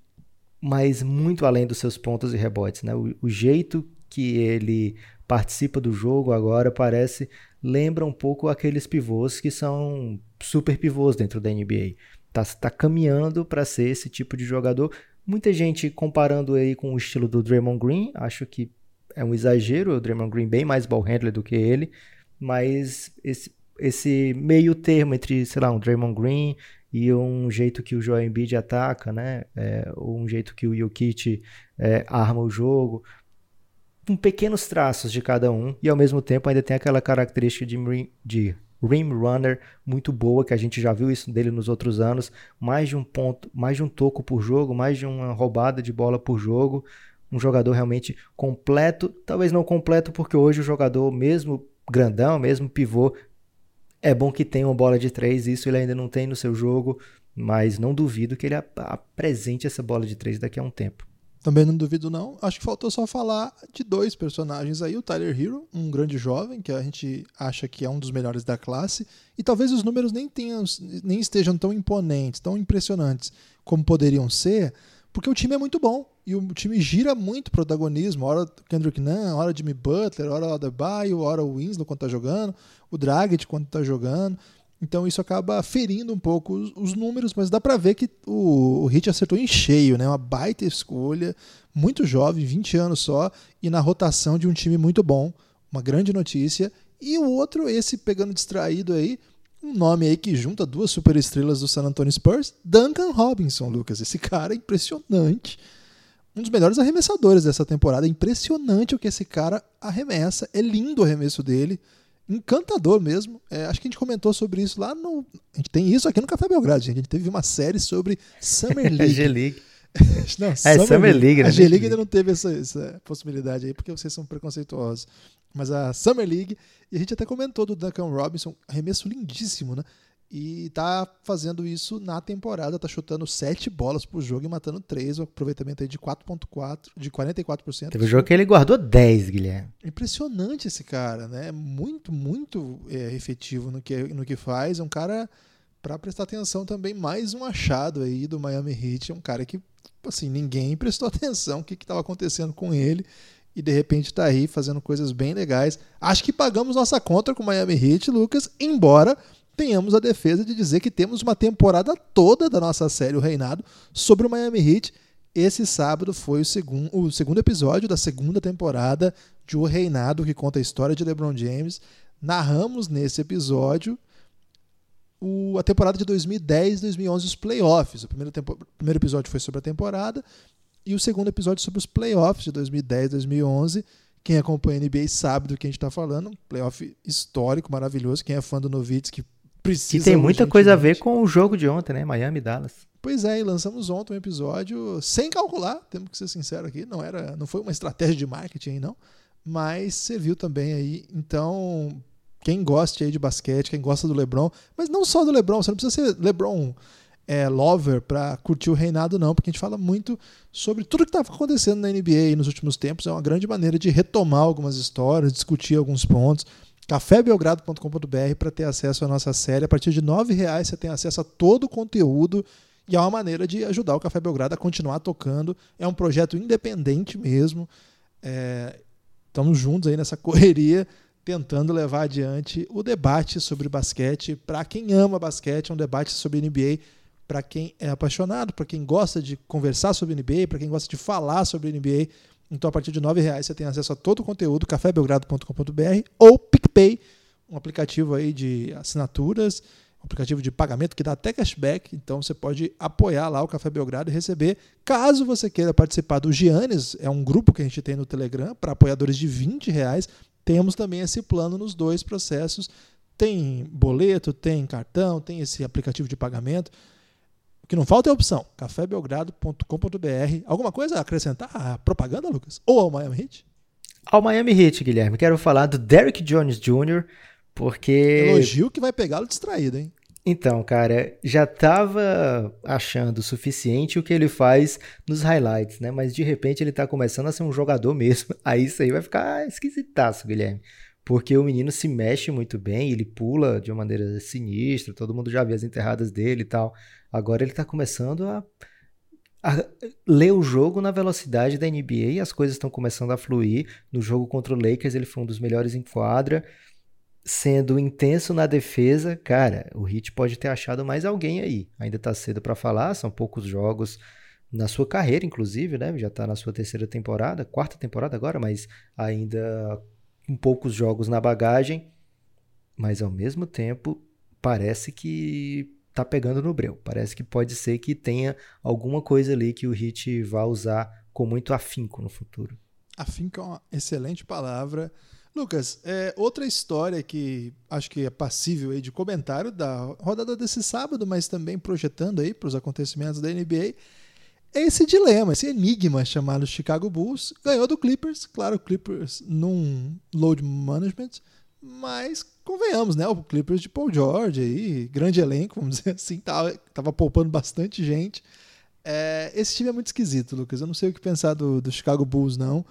mas muito além dos seus pontos e rebotes. Né? O, o, jeito que ele participa do jogo agora parece lembra um pouco aqueles pivôs que são super pivôs dentro da NBA. Tá, tá caminhando para ser esse tipo de jogador. Muita gente comparando aí com o estilo do Draymond Green, acho que é um exagero, o Draymond Green bem mais ball handler do que ele, mas esse, esse meio termo entre, sei lá, um Draymond Green e um jeito que o Joel Embiid ataca, né? É, um jeito que o Jokic é, arma o jogo, com pequenos traços de cada um e ao mesmo tempo ainda tem aquela característica de, de rim runner muito boa que a gente já viu isso dele nos outros anos, mais de um ponto, mais de um toco por jogo, mais de uma roubada de bola por jogo, um jogador realmente completo, talvez não completo porque hoje o jogador mesmo grandão, mesmo pivô, é bom que tenha uma bola de três, isso ele ainda não tem no seu jogo, mas não duvido que ele apresente essa bola de três daqui a um tempo. Também não duvido não. Acho que faltou só falar de dois personagens aí, o Tyler Hero, um grande jovem que a gente acha que é um dos melhores da classe, e talvez os números nem tenham, nem estejam tão imponentes, tão impressionantes como poderiam ser, porque o time é muito bom e o time gira muito protagonismo. Hora Kendrick Nunn, hora Jimmy Butler, hora Adebayo, hora o Winslow quando tá jogando, o Dragic quando tá jogando. Então isso acaba ferindo um pouco os, os números, mas dá para ver que o, o Hit acertou em cheio, né? Uma baita escolha, muito jovem, 20 anos só, e na rotação de um time muito bom. Uma grande notícia. E o outro, esse pegando distraído aí, um nome aí que junta duas superestrelas do San Antonio Spurs, Duncan Robinson, Lucas. Esse cara é impressionante. Um dos melhores arremessadores dessa temporada. É impressionante o que esse cara arremessa. É lindo o arremesso dele. Encantador mesmo. É, acho que a gente comentou sobre isso lá no. A gente tem isso aqui no Café Belgrado, gente. A gente teve uma série sobre Summer *laughs* League. G-League. *laughs* não, é, Summer, Summer League. Né? A G-League ainda não teve essa, essa, possibilidade aí, porque vocês são preconceituosos. Mas a Summer League, e a gente até comentou do Duncan Robinson, arremesso lindíssimo, né? e tá fazendo isso na temporada, tá chutando 7 bolas por jogo e matando 3, um aproveitamento aí de 4.4, de 44%. Teve um jogo que ele guardou 10, Guilherme. Impressionante esse cara, né? Muito, muito é, efetivo no que, no que faz. É um cara para prestar atenção também, mais um achado aí do Miami Heat, é um cara que assim, ninguém *laughs* prestou atenção o que estava acontecendo com ele e de repente está aí fazendo coisas bem legais. Acho que pagamos nossa conta com o Miami Heat, Lucas, embora tenhamos a defesa de dizer que temos uma temporada toda da nossa série O Reinado sobre o Miami Heat. Esse sábado foi o segundo, o segundo episódio da segunda temporada de O Reinado, que conta a história de LeBron James. Narramos nesse episódio o, a temporada de 2010 2011, os playoffs. O primeiro, tempo, primeiro episódio foi sobre a temporada e o segundo episódio sobre os playoffs de 2010 2011 quem acompanha a NBA sabe do que a gente está falando. Um playoff histórico, maravilhoso. Quem é fã do Novitsky precisa. Que tem muita coisa a ver com o jogo de ontem, né? Miami e Dallas. Pois é, e lançamos ontem um episódio sem calcular, temos que ser sincero aqui, não era, não foi uma estratégia de marketing não, mas serviu também aí. Então, quem gosta aí de basquete, quem gosta do LeBron, mas não só do LeBron, você não precisa ser LeBron é, lover para curtir o reinado, não, porque a gente fala muito sobre tudo que estava acontecendo na NBA nos últimos tempos. É uma grande maneira de retomar algumas histórias, discutir alguns pontos. cafébelgrado.com.br para ter acesso à nossa série. A partir de R$ reais você tem acesso a todo o conteúdo e é uma maneira de ajudar o Café Belgrado a continuar tocando. É um projeto independente mesmo. É, estamos juntos aí nessa *laughs* correria, tentando levar adiante o debate sobre basquete. Para quem ama basquete, é um debate sobre NBA para quem é apaixonado, para quem gosta de conversar sobre NBA, para quem gosta de falar sobre NBA. Então, a partir de R$ reais você tem acesso a todo o conteúdo, cafébelgrado.com.br ou PicPay, um aplicativo aí de assinaturas, um aplicativo de pagamento que dá até cashback. Então, você pode apoiar lá o Café Belgrado e receber. Caso você queira participar do Giannis, é um grupo que a gente tem no Telegram para apoiadores de R$ reais. Temos também esse plano nos dois processos. Tem boleto, tem cartão, tem esse aplicativo de pagamento. O que não falta é opção. cafébelgrado.com.br. Alguma coisa a acrescentar à propaganda, Lucas? Ou ao Miami Heat? Ao Miami Heat, Guilherme. Quero falar do Derrick Jones Jr., porque... Elogio que vai pegá-lo distraído, hein? Então, cara, já tava achando o suficiente o que ele faz nos highlights, né? Mas de repente ele tá começando a ser um jogador mesmo. *laughs* Aí isso aí vai ficar esquisitaço, Guilherme. Porque o menino se mexe muito bem, ele pula de uma maneira sinistra, todo mundo já viu as enterradas dele e tal. Agora ele está começando a, a, ler o jogo na velocidade da NBA e as coisas estão começando a fluir. No jogo contra o Lakers, ele foi um dos melhores em quadra. Sendo intenso na defesa, cara, o Heat pode ter achado mais alguém aí. Ainda está cedo para falar, são poucos jogos na sua carreira, inclusive, né? Já está na sua terceira temporada, quarta temporada agora, mas ainda com poucos jogos na bagagem. Mas ao mesmo tempo, parece que tá pegando no breu. Parece que pode ser que tenha alguma coisa ali que o Hit vá usar com muito afinco no futuro. Afinco é uma excelente palavra. Lucas, é, outra história que acho que é passível aí de comentário da rodada desse sábado, mas também projetando aí para os acontecimentos da NBA, é esse dilema, esse enigma chamado Chicago Bulls. Ganhou do Clippers, claro, Clippers num load management, mas convenhamos, né? O Clippers de Paul George aí, grande elenco, vamos *laughs* dizer assim, tava, tava poupando bastante gente. É, esse time é muito esquisito, Lucas. Eu não sei o que pensar do, do Chicago Bulls, não.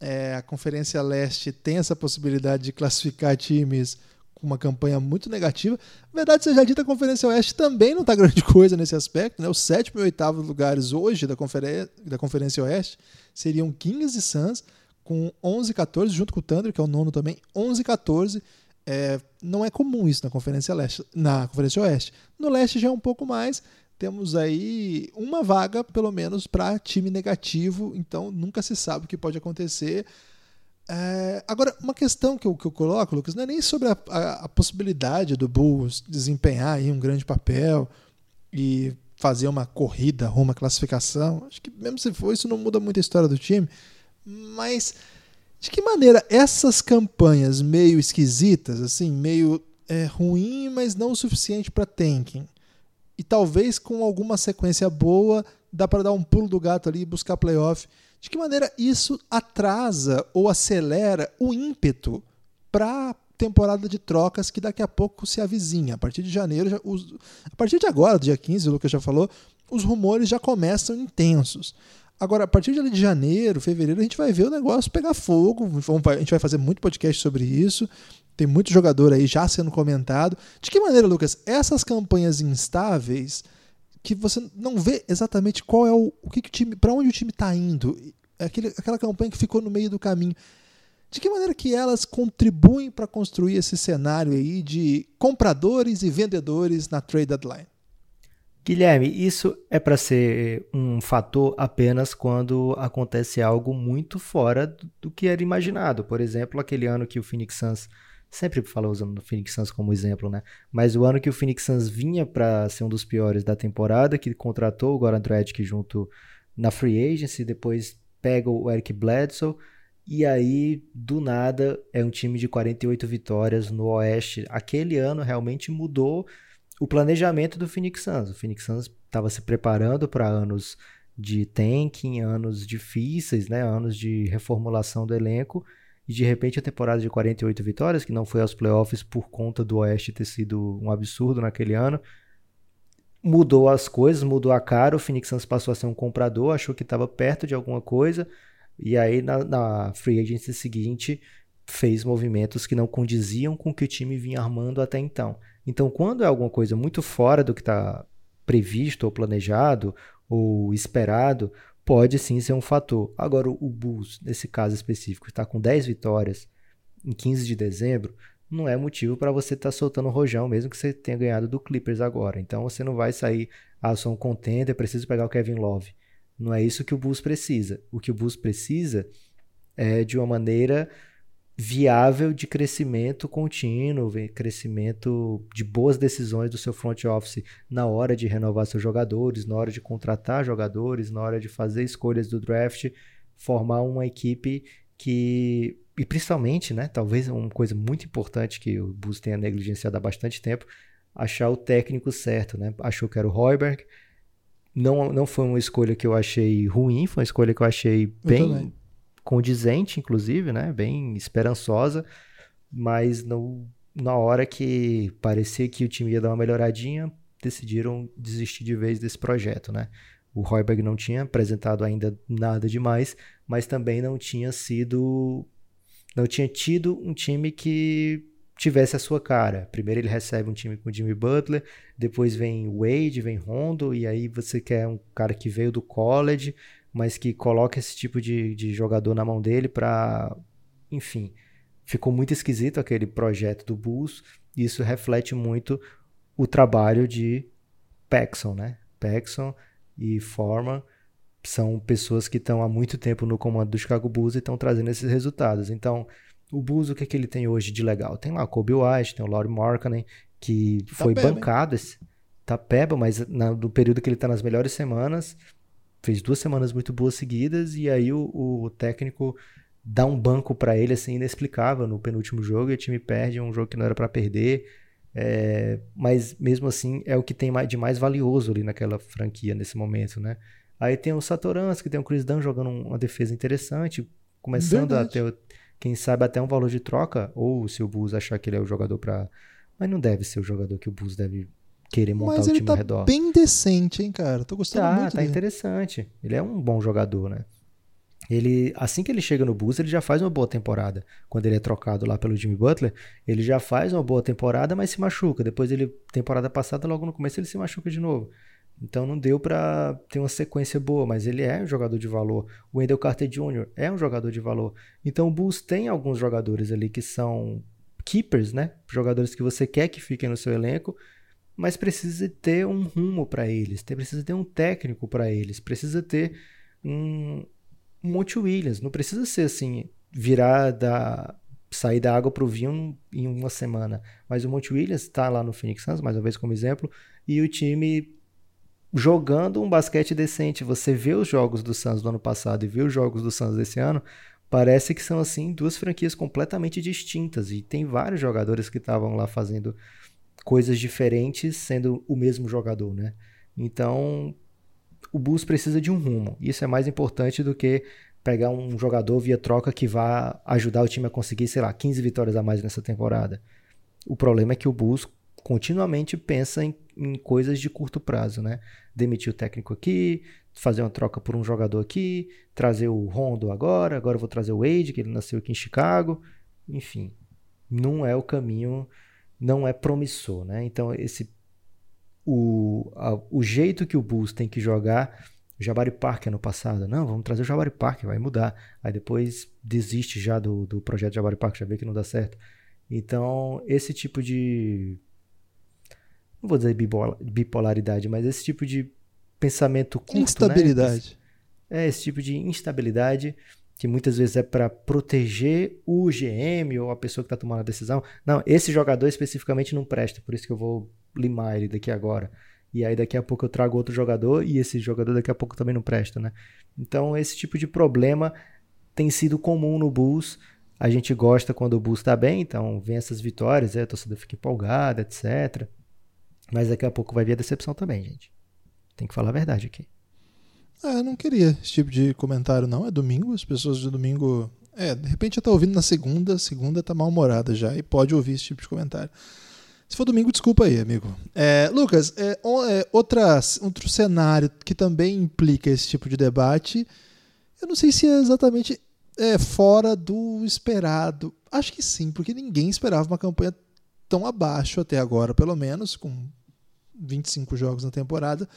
É, a Conferência Leste tem essa possibilidade de classificar times com uma campanha muito negativa. Na verdade, seja dita, a Conferência Oeste também não está grande *laughs* coisa nesse aspecto. Né? Os sétimo e oitavo lugares hoje da, Conferência, da Conferência Oeste seriam Kings e Suns com 11 14, junto com o Thunder, que é o nono também, 11 14. É, não é comum isso na Conferência Leste, na Conferência Oeste. No Leste já é um pouco mais. Temos aí uma vaga, pelo menos, para time negativo, então nunca se sabe o que pode acontecer. É, agora, uma questão que eu, que eu coloco, Lucas, não é nem sobre a, a, a possibilidade do Bulls desempenhar aí um grande papel e fazer uma corrida rumo à classificação. Acho que mesmo se for, isso não muda muito a história do time. Mas de que maneira essas campanhas meio esquisitas, assim, meio é, ruim, mas não o suficiente para tanking, e talvez com alguma sequência boa dá para dar um pulo do gato ali e buscar playoff. De que maneira isso atrasa ou acelera o ímpeto para temporada de trocas que daqui a pouco se avizinha. A partir de janeiro, já, os, a partir de agora, dia 15, o Lucas já falou, os rumores já começam intensos. Agora, a partir de janeiro, fevereiro, a gente vai ver o negócio pegar fogo. A gente vai fazer muito podcast sobre isso. Tem muito jogador aí já sendo comentado. De que maneira, Lucas, essas campanhas instáveis que você não vê exatamente qual é o, o que, que o time, para onde o time está indo, aquele, aquela campanha que ficou no meio do caminho. De que maneira que elas contribuem para construir esse cenário aí de compradores e vendedores na trade deadline? Guilherme, isso é para ser um fator apenas quando acontece algo muito fora do que era imaginado. Por exemplo, aquele ano que o Phoenix Suns sempre falo usando o Phoenix Suns como exemplo, né? Mas o ano que o Phoenix Suns vinha para ser um dos piores da temporada, que contratou o Goran Dragic junto na free agency, depois pega o Eric Bledsoe e aí do nada é um time de 48 vitórias no Oeste. Aquele ano realmente mudou o planejamento do Phoenix Suns. O Phoenix Suns estava se preparando para anos de tanking, anos difíceis, né, anos de reformulação do elenco, e de repente a temporada de 48 vitórias, que não foi aos playoffs por conta do Oeste ter sido um absurdo naquele ano, mudou as coisas, mudou a cara, o Phoenix Suns passou a ser um comprador, achou que estava perto de alguma coisa, e aí na, na free agency seguinte fez movimentos que não condiziam com o que o time vinha armando até então. Então, quando é alguma coisa muito fora do que está previsto ou planejado ou esperado, pode sim ser um fator. Agora, o Bulls, nesse caso específico, está com 10 vitórias em 15 de dezembro, não é motivo para você estar tá soltando rojão, mesmo que você tenha ganhado do Clippers agora. Então, você não vai sair, ah, sou um contender, preciso pegar o Kevin Love. Não é isso que o Bulls precisa. O que o Bulls precisa é de uma maneira viável de crescimento contínuo, crescimento de boas decisões do seu front office na hora de renovar seus jogadores, na hora de contratar jogadores, na hora de fazer escolhas do draft, formar uma equipe que e principalmente, né, talvez uma coisa muito importante que o Bulls tenha negligenciado há bastante tempo, achar o técnico certo, né? Achou que era o Royberg. Não, não foi uma escolha que eu achei ruim, foi uma escolha que eu achei bem condizente, inclusive, né? Bem esperançosa, mas no, na hora que parecia que o time ia dar uma melhoradinha, decidiram desistir de vez desse projeto, né? O Royberg não tinha apresentado ainda nada demais, mas também não tinha sido não tinha tido um time que tivesse a sua cara. Primeiro ele recebe um time com Jimmy Butler, depois vem Wade, vem Rondo, e aí você quer um cara que veio do college, mas que coloca esse tipo de, de jogador na mão dele para. Enfim, ficou muito esquisito aquele projeto do Bulls, e isso reflete muito o trabalho de Paxson, né? Paxson e Forman são pessoas que estão há muito tempo no comando do Chicago Bulls e estão trazendo esses resultados. Então, o Bulls, o que, é que ele tem hoje de legal? Tem lá o Kobe White, tem o Laurie Markkanen, que tá foi peba, bancado, esse, tá peba, mas na, no período que ele está nas melhores semanas, fez duas semanas muito boas seguidas e aí o, o técnico dá um banco para ele assim inexplicável no penúltimo jogo e o time perde um jogo que não era para perder. É, mas mesmo assim é o que tem de mais valioso ali naquela franquia nesse momento, né? Aí tem o Satoransky, tem o Chris Dunn jogando uma defesa interessante, começando Verdade. a ter, quem sabe, até um valor de troca, ou se o Bulls achar que ele é o jogador para Mas não deve ser o jogador que o Bulls deve querer montar Mas o time tá ao redor. bem decente, hein, cara? Tô gostando tá, muito Tá, dele. interessante. Ele é um bom jogador, né? Ele, assim que ele chega no Bulls, ele já faz uma boa temporada. Quando ele é trocado lá pelo Jimmy Butler, ele já faz uma boa temporada, mas se machuca. Depois ele, temporada passada, logo no começo, ele se machuca de novo. Então não deu para ter uma sequência boa, mas ele é um jogador de valor. O Wendell Carter Jr. é um jogador de valor. Então o Bulls tem alguns jogadores ali que são keepers, né? Jogadores que você quer que fiquem no seu elenco mas precisa ter um rumo para eles, precisa ter um técnico para eles, precisa ter um, Monte Williams. Não precisa ser assim, virar da sair da água para o vinho em uma semana. Mas o Monte Williams está lá no Phoenix Suns, mais uma vez como exemplo, e o time jogando um basquete decente. Você vê os jogos do Suns do ano passado e vê os jogos do Suns desse ano, parece que são assim duas franquias completamente distintas e tem vários jogadores que estavam lá fazendo coisas diferentes sendo o mesmo jogador, né? Então, o Bulls precisa de um rumo. Isso é mais importante do que pegar um jogador via troca que vá ajudar o time a conseguir, sei lá, 15 vitórias a mais nessa temporada. O problema é que o Bulls continuamente pensa em, em coisas de curto prazo, né? Demitir o técnico aqui, fazer uma troca por um jogador aqui, trazer o Rondo agora, agora eu vou trazer o Wade, que ele nasceu aqui em Chicago. Enfim, não é o caminho, não é promissor, né? Então esse o, a, o jeito que o Bulls tem que jogar Jabari Parker no passado. Não, vamos trazer o Jabari Parker, vai mudar. Aí depois desiste já do, do projeto Jabari Parker, já vê que não dá certo. Então, esse tipo de. Não vou dizer bipolaridade, mas esse tipo de pensamento curto. Né? Instabilidade. Né? É, esse tipo de instabilidade que muitas vezes é para proteger o GM ou a pessoa que está tomando a decisão. Não, esse jogador especificamente não presta, por isso que eu vou limar ele daqui agora e aí daqui a pouco eu trago outro jogador e esse jogador daqui a pouco também não presta, né? Então esse tipo de problema tem sido comum no Bulls. A gente gosta quando o Bulls está bem, então vem essas vitórias, a torcida fica empolgada, etc. Mas daqui a pouco vai vir a decepção também, gente. Tem que falar a verdade aqui. Ah, não queria esse tipo de comentário, não. É domingo, as pessoas de domingo. É, de repente já tá ouvindo na segunda, segunda tá mal-humorada já e pode ouvir esse tipo de comentário. Se for domingo, desculpa aí, amigo. É, Lucas, é, é, outra, outro cenário que também implica esse tipo de debate, eu não sei se é exatamente é, fora do esperado. Acho que sim, porque ninguém esperava uma campanha tão abaixo até agora, pelo menos, com 25 jogos na temporada,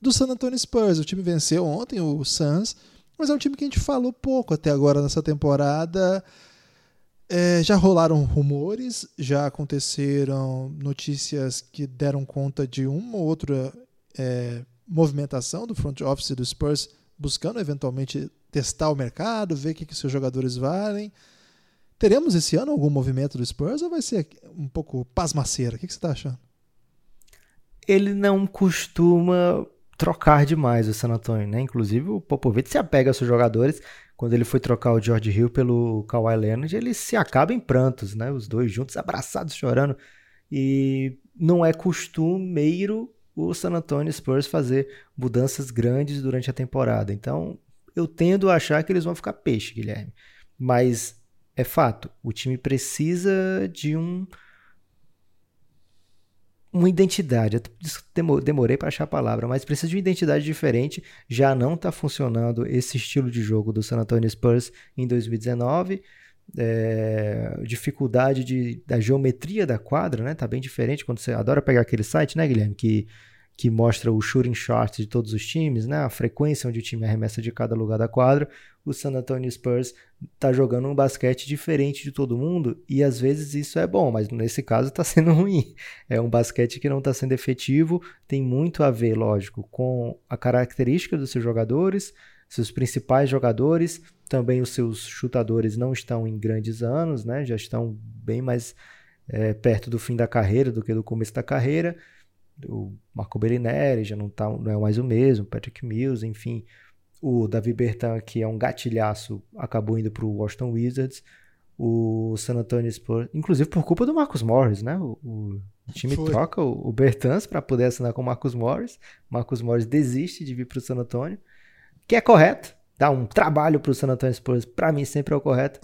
do San Antonio Spurs. O time venceu ontem, o Suns, mas é um time que a gente falou pouco até agora nessa temporada. É, já rolaram rumores, já aconteceram notícias que deram conta de uma ou outra é, movimentação do front office do Spurs, buscando eventualmente testar o mercado, ver o que, que seus jogadores valem. Teremos esse ano algum movimento do Spurs ou vai ser um pouco pasmaceira? O que, que você está achando? Ele não costuma trocar demais o San Antonio, né? Inclusive o Popovich se apega aos seus jogadores quando ele foi trocar o George Hill pelo Kawhi Leonard, ele se acaba em prantos, né? Os dois juntos, abraçados, chorando. E não é costumeiro o San Antonio Spurs fazer mudanças grandes durante a temporada. Então, eu tendo a achar que eles vão ficar peixe, Guilherme. Mas é fato, o time precisa de um uma identidade. Eu demorei para achar a palavra, mas precisa de uma identidade diferente. Já não está funcionando esse estilo de jogo do San Antonio Spurs em 2019. É, dificuldade de, da geometria da quadra, né? Tá bem diferente quando você adora pegar aquele site, né, Guilherme, que que mostra o shooting chart de todos os times, né? a frequência onde o time arremessa de cada lugar da quadra, o San Antonio Spurs está jogando um basquete diferente de todo mundo e às vezes isso é bom, mas nesse caso está *laughs* sendo ruim. É um basquete que não está sendo efetivo, tem muito a ver, lógico, com a característica dos seus jogadores, seus principais jogadores, também os seus chutadores não estão em grandes anos, né? já estão bem mais é, perto do fim da carreira do que do começo da carreira o Marco Bellinelli já não, tá, não é mais o mesmo, Patrick Mills, enfim. O Davi Bertan, que é um gatilhaço, acabou indo para o Washington Wizards. O San Antonio Spurs, inclusive por culpa do Marcus Morris, né? O, o time Foi. troca o, o Bertans para poder assinar com o Marcus Morris. Marcus Morris desiste de vir para o San Antonio, que é correto. Dá um trabalho para o San Antonio Spurs, para mim sempre é o correto.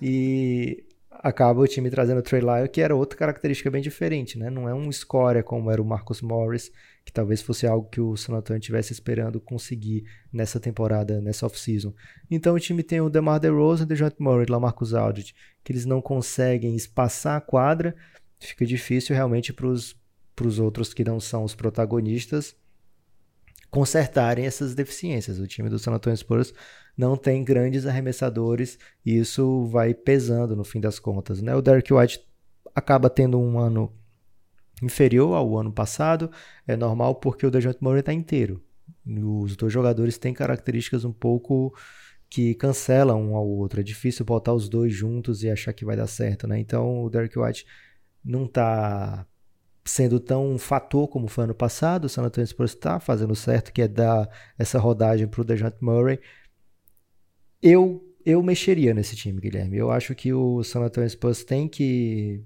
E acaba o time trazendo o Trey Lyle, que era outra característica bem diferente, né? Não é um scorer como era o Marcus Morris, que talvez fosse algo que o San Antonio estivesse esperando conseguir nessa temporada, nessa off-season. Então o time tem o DeMar DeRozan, DeJounte Murray, lá Marcus Aldridge, que eles não conseguem espaçar a quadra, fica difícil realmente para os outros que não são os protagonistas consertarem essas deficiências. O time do San Antonio Spurs não tem grandes arremessadores e isso vai pesando no fim das contas. Né? O Derek White acaba tendo um ano inferior ao ano passado, é normal porque o DeJounte Murray está inteiro. Os dois jogadores têm características um pouco que cancelam um ao outro. É difícil botar os dois juntos e achar que vai dar certo, né? Então o Derek White não está sendo tão um fator como foi ano passado. O San Antonio Spurs está fazendo certo, que é dar essa rodagem para o DeJounte Murray. Eu, eu mexeria nesse time, Guilherme. Eu acho que o San Antonio Spurs tem que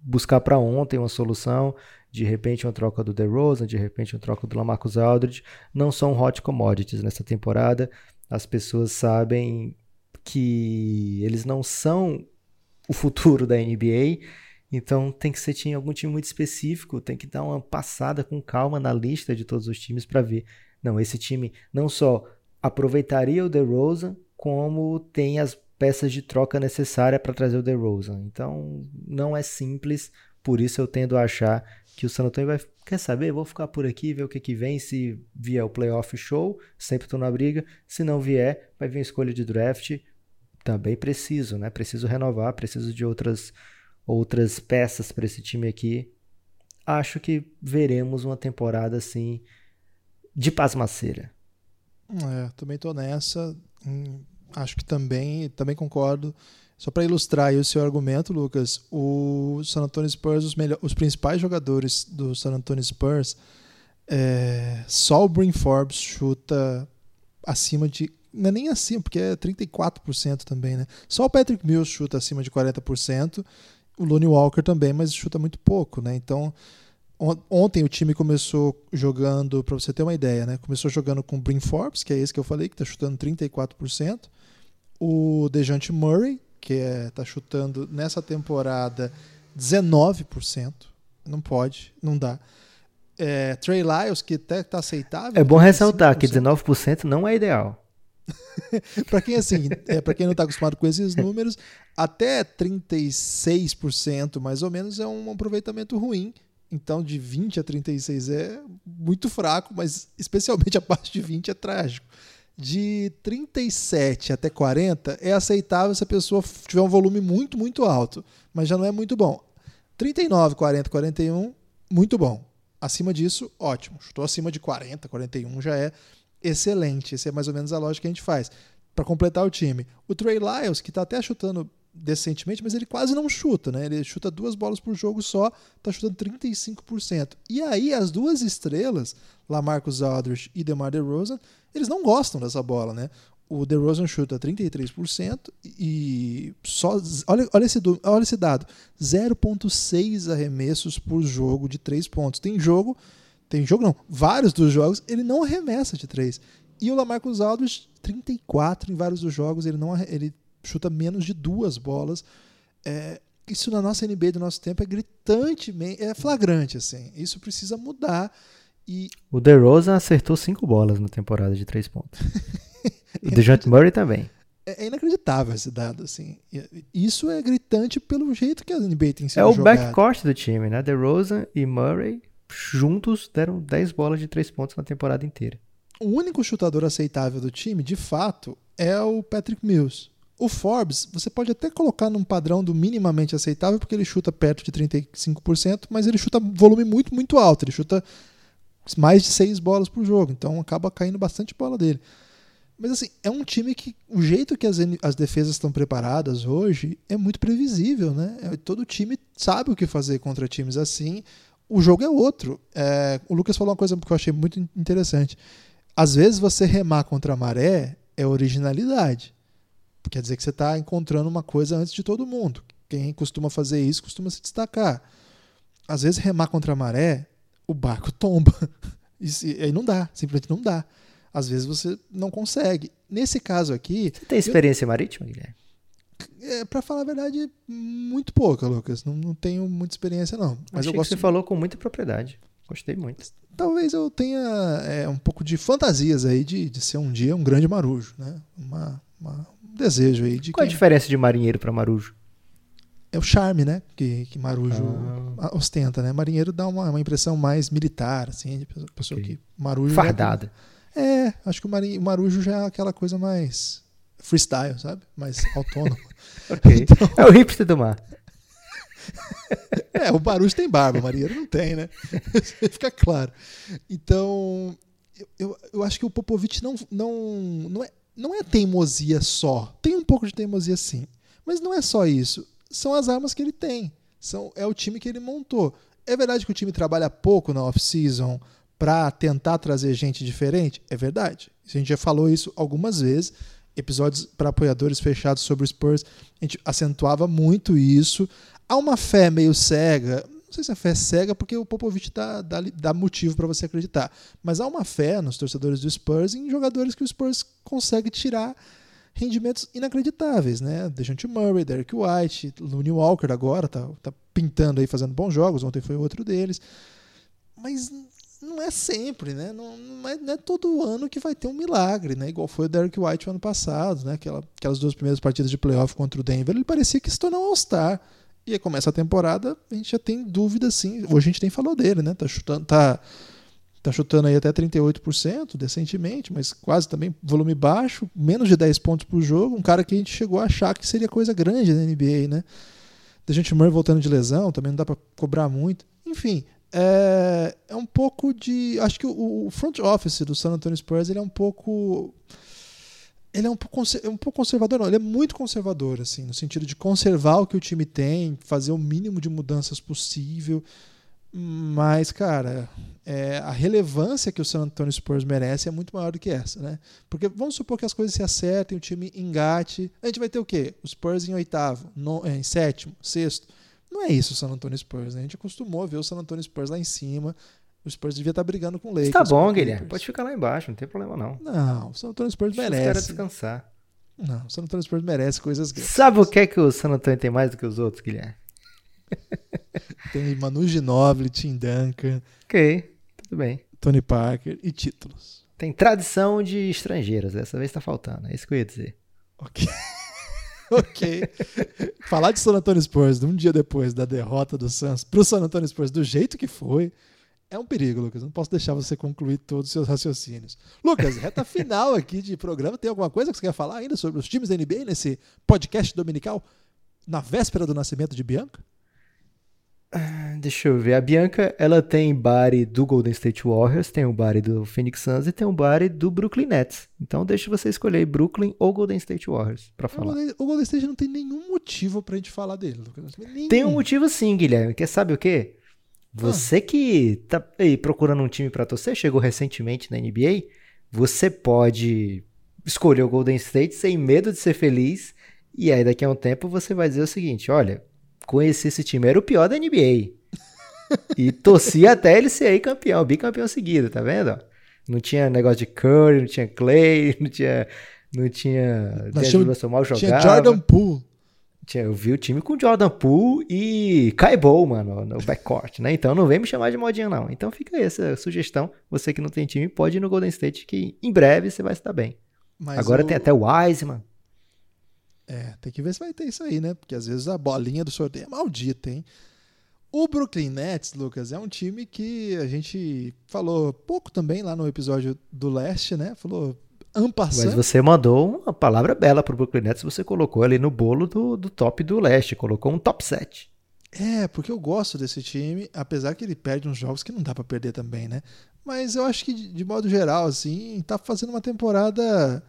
buscar para ontem uma solução. de repente uma troca do DeRozan, de repente uma troca do LaMarcus Aldridge, não são hot commodities nessa temporada. As pessoas sabem que eles não são o futuro da NBA, então tem que ser time, algum time muito específico, tem que dar uma passada com calma na lista de todos os times para ver. Não, esse time não só aproveitaria o DeRozan, como tem as peças de troca necessária para trazer o DeRozan. Então não é simples, por isso eu tendo a achar que o San Antonio vai, quer saber, vou ficar por aqui, ver o que que vem, se vier o playoff show, sempre estou na briga, se não vier, vai vir escolha de draft, também preciso, né? Preciso renovar, preciso de outras outras peças para esse time aqui. Acho que veremos uma temporada assim de pasmaceira. É, também tô nessa. Acho que também, também concordo. Só para ilustrar o seu argumento, Lucas, o San Antonio Spurs, os, melhor, os principais jogadores do San Antonio Spurs, é, só o Brin Forbes chuta acima de. Não é nem acima, porque é 34% também, né? Só o Patrick Mills chuta acima de 40%, o Lonnie Walker também, mas chuta muito pouco, né? Então, Ontem o time começou jogando, para você ter uma ideia, né? Começou jogando com o Brin Forbes, que é esse que eu falei, que está chutando 34%. O Dejante Murray, que está é, chutando nessa temporada 19%. Não pode, não dá. É, Trey Lyles, que até está aceitável. É bom ressaltar que 19% não é ideal. *laughs* para quem assim, é, para quem não está acostumado com esses números, até 36% mais ou menos é um aproveitamento ruim então, de 20 a 36 é muito fraco, mas especialmente *laughs* a parte de 20 é trágico. De 37 até 40 é aceitável se a pessoa tiver um volume muito, muito alto, mas já não é muito bom. 39, 40, 41, muito bom. Acima disso, ótimo. Estou acima de 40, 41 já é excelente. Essa é mais ou menos a lógica que a gente faz. Para completar o time. O Trey Lyles, que está até chutando decentemente, mas ele quase não chuta, né? Ele chuta duas bolas por jogo só, tá chutando 35%. E aí as duas estrelas, Lamarcus Aldridge e DeMar DeRozan, eles não gostam dessa bola, né? O DeRozan chuta 33% e só olha, olha esse olha esse dado, 0.6 arremessos por jogo de 3 pontos. Tem jogo, tem jogo não, vários dos jogos ele não arremessa de 3. E o Lamarcus Aldridge 34 em vários dos jogos, ele não ele chuta menos de duas bolas. É, isso na nossa NBA do nosso tempo é gritantemente, é flagrante, assim. Isso precisa mudar. E... O DeRozan acertou cinco bolas na temporada de três pontos. *laughs* o DeJounte Murray também. É, é inacreditável esse dado, assim. Isso é gritante pelo jeito que a NBA tem sido É o jogada. backcourt do time, né? DeRozan e Murray juntos deram 10 bolas de três pontos na temporada inteira. O único chutador aceitável do time, de fato, é o Patrick Mills. O Forbes, você pode até colocar num padrão do minimamente aceitável, porque ele chuta perto de 35%, mas ele chuta volume muito, muito alto. Ele chuta mais de 6 bolas por jogo, então acaba caindo bastante bola dele. Mas assim, é um time que o jeito que as, as defesas estão preparadas hoje é muito previsível, né? É, todo time sabe o que fazer contra times assim. O jogo é outro. É, o Lucas falou uma coisa que eu achei muito interessante. Às vezes você remar contra a maré é originalidade. Quer dizer que você está encontrando uma coisa antes de todo mundo. Quem costuma fazer isso costuma se destacar. Às vezes, remar contra a maré, o barco *laughs* tomba. E aí não dá, simplesmente não dá. Às vezes você não consegue. Nesse caso aqui. Você tem experiência eu... marítima, Guilherme? É, para falar a verdade, muito pouca, Lucas. Não, não tenho muita experiência, não. Mas Achei eu gosto. Que você falou com muita propriedade. Gostei muito. Talvez eu tenha é, um pouco de fantasias aí de, de ser um dia um grande marujo, né? Uma, uma, desejo aí de Qual quem... a diferença de marinheiro para marujo? É o charme, né? Que, que marujo ah. ostenta, né? Marinheiro dá uma, uma impressão mais militar, assim, de pessoa okay. que marujo. Fardada. É, é, acho que o, marinho, o marujo já é aquela coisa mais freestyle, sabe? Mais autônomo. *laughs* ok. *laughs* Então... É o hipster do mar. *laughs* é, o marujo tem barba, o marinheiro não tem, né? Fica claro. Então, eu, eu, eu acho que o Popovich não, não, não é não é teimosia só. Tem um pouco de teimosia sim. Mas não é só isso. São as armas que ele tem. São, é o time que ele montou. É verdade que o time trabalha pouco na off-season para tentar trazer gente diferente? É verdade. A gente já falou isso algumas vezes. Episódios para apoiadores fechados sobre o Spurs, a gente acentuava muito isso. Há uma fé meio cega, não sei se a fé é cega, porque o Popovich dá, dá, dá motivo para você acreditar. Mas há uma fé nos torcedores do Spurs em jogadores que o Spurs consegue tirar rendimentos inacreditáveis, né? Dejante Murray, Derek White, Looney Walker agora tá, tá pintando aí, fazendo bons jogos. Ontem foi outro deles. Mas não é sempre, né? Não, não, é, não, é, todo ano que vai ter um milagre, né? Igual foi o Derek White no ano passado, né? Aquela, aquelas duas primeiras partidas de playoff contra o Denver, ele parecia que se tornou um All-Star. E aí começa a temporada, a gente já tem dúvida, sim. Hoje a gente nem falou dele, né? Tá chutando, tá, tá chutando aí até 38%, decentemente, mas quase também volume baixo, menos de 10 pontos por jogo. Um cara que a gente chegou a achar que seria coisa grande na NBA, né? Da gente Murray voltando de lesão, também não dá para cobrar muito. Enfim, é, é um pouco de. Acho que o, o, front office do San Antonio Spurs ele é um pouco. Ele é um pouco, é um pouco conservador, não. Ele é muito conservador, assim, no sentido de conservar o que o time tem, fazer o mínimo de mudanças possível. Mas, cara, é, a relevância que o San Antonio Spurs merece é muito maior do que essa, né? Porque vamos supor que as coisas se acertem, o time engate. A gente vai ter o quê? O Spurs em oitavo, no, em sétimo, sexto. Não é isso o San Antonio Spurs, né? A gente acostumou a ver o San Antonio Spurs lá em cima. O Spurs devia estar brigando com o Lakers. Tá bom, Guilherme. Pode ficar lá embaixo, não tem problema não. Não, o San Antonio Spurs Deixa merece. Os caras descansar. Não, o San Antonio Spurs merece coisas grandes. Sabe o que é que o San Antonio tem mais do que os outros, Guilherme? *laughs* tem Manu Ginobili, Tim Duncan. Ok, tudo bem. Tony Parker e títulos. Tem tradição de estrangeiros, dessa vez tá faltando, é isso que eu ia dizer. Ok. *laughs* ok. Falar de San Antonio Spurs um dia depois da derrota do Suns pro San Antonio Spurs do jeito que foi, é um perigo, Lucas. Não posso deixar você concluir todos os seus raciocínios. Lucas, reta *laughs* final aqui de programa. Tem alguma coisa que você quer falar ainda sobre os times da NBA nesse podcast dominical na véspera do nascimento de Bianca? Ah, deixa eu ver. A Bianca, ela tem body do Golden State Warriors, tem o body do Phoenix Suns e tem o body do Brooklyn Nets. Então deixa você escolher Brooklyn ou Golden State Warriors para falar. O Golden State não tem nenhum motivo pra gente falar dele. Tem um motivo sim, Guilherme. Quer sabe o quê? Você que tá aí procurando um time para torcer, chegou recentemente na NBA, você pode escolher o Golden State sem medo de ser feliz. E aí daqui a um tempo você vai dizer o seguinte, olha, conheci esse time, era o pior da NBA. e torci *laughs* até ele ser aí campeão, bicampeão seguido, tá vendo? Não tinha negócio de Curry, não tinha Clay, *laughs* não tinha. Não tinha. Nós mal jogava. Tinha Jordan Poole. Eu vi o time com Jordan Poole e Kai Bowl, mano, no backcourt, né? Então não vem me chamar de modinha, não. Então fica aí essa sugestão. Você que não tem time, pode ir no Golden State, que em breve você vai estar bem. Mas Agora o... tem até o Wiseman. É, tem que ver se vai ter isso aí, né? Porque às vezes a bolinha do sorteio é maldita, hein? O Brooklyn Nets, Lucas, é um time que a gente falou pouco também lá no episódio do Leste, né? Falou ampassando. Mas você mandou uma palavra bela pro Brooklyn Nets, você colocou ali no bolo do, do top do Leste, colocou um top 7. É, porque eu gosto desse time, apesar que ele perde uns jogos que não dá para perder também, né? Mas eu acho que, de modo geral, assim, tá fazendo uma temporada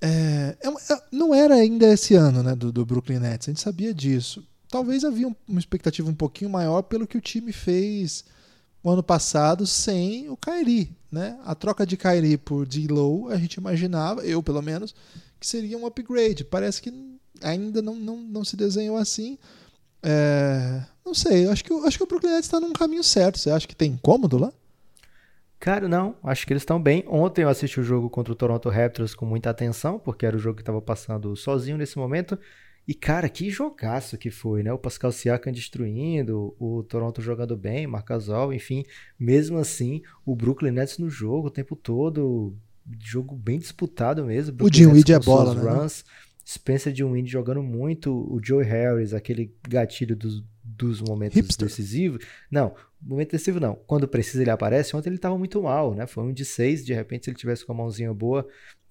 é, é, é, não era ainda esse ano né, do, do, Brooklyn Nets, a gente sabia disso. Talvez havia uma expectativa um pouquinho maior pelo que o time fez no ano passado sem o Kyrie. Né? A troca de Kyrie por D-Low, a gente imaginava, eu pelo menos, que seria um upgrade. Parece que ainda não, não, não se desenhou assim. É, não sei, acho que, acho que o Brooklyn Nets está num caminho certo. Você acha que tem incômodo lá? Cara, não, acho que eles estão bem. Ontem eu assisti o jogo contra o Toronto Raptors com muita atenção, porque era o jogo que estava passando sozinho nesse momento. E, cara, que jogaço que foi, né? O Pascal Siakam destruindo, o Toronto jogando bem, Marcasol, enfim. Mesmo assim, o Brooklyn Nets no jogo o tempo todo, jogo bem disputado mesmo. o Jim Weed é bola, né? Runs, Spencer Weed jogando muito, o Joe Harris, aquele gatilho dos, dos momentos Hipster. decisivos. Não, momento decisivo não. Quando precisa ele aparece. Ontem ele estava muito mal, né? Foi um de seis. De repente, se ele tivesse com a mãozinha boa,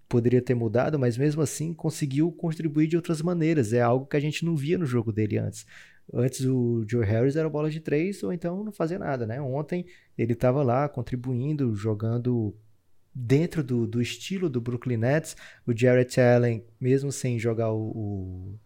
poderia ter mudado, mas mesmo assim conseguiu contribuir de outras maneiras. É algo que a gente não via no jogo dele antes. Antes o Joe Harris era bola de três ou então não fazia nada, né? Ontem ele estava lá contribuindo, jogando dentro do, do estilo do Brooklyn Nets. O Jarrett Allen, mesmo sem jogar o, o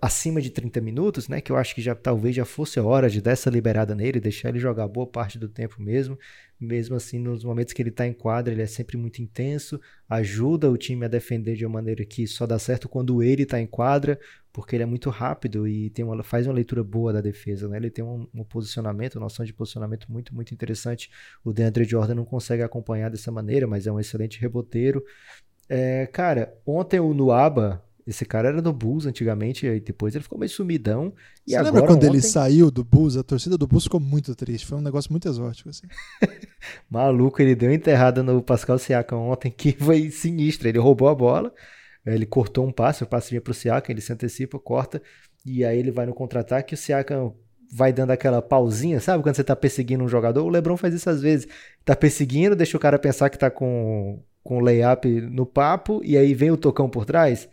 acima de 30 minutos, né? Que eu acho que já talvez já fosse a hora de dar essa liberada nele, deixar ele jogar boa parte do tempo mesmo. Mesmo assim, nos momentos que ele está em quadra, ele é sempre muito intenso, ajuda o time a defender de uma maneira que só dá certo quando ele está em quadra, porque ele é muito rápido e tem uma, faz uma leitura boa da defesa, né? Ele tem um, um posicionamento, uma noção de posicionamento muito, muito interessante. O DeAndre Jordan não consegue acompanhar dessa maneira, mas é um excelente reboteiro. É, cara, ontem o Nuaba esse cara era do Bulls antigamente, e depois ele ficou meio sumidão. E Você agora, lembra quando ontem... ele saiu do Bulls? A torcida do Bulls ficou muito triste. Foi um negócio muito exótico, assim. *laughs* Maluco, ele deu enterrada no Pascal Siakam ontem, que foi sinistro. Ele roubou a bola, ele cortou um passe, o passe vinha pro Siakam, ele se antecipa, corta, e aí ele vai no contra-ataque, o Siakam vai dando aquela pausinha, sabe? Quando você tá perseguindo um jogador, o LeBron faz isso às vezes. Tá perseguindo, deixa o cara pensar que tá com, com o layup no papo, e aí vem o tocão por trás.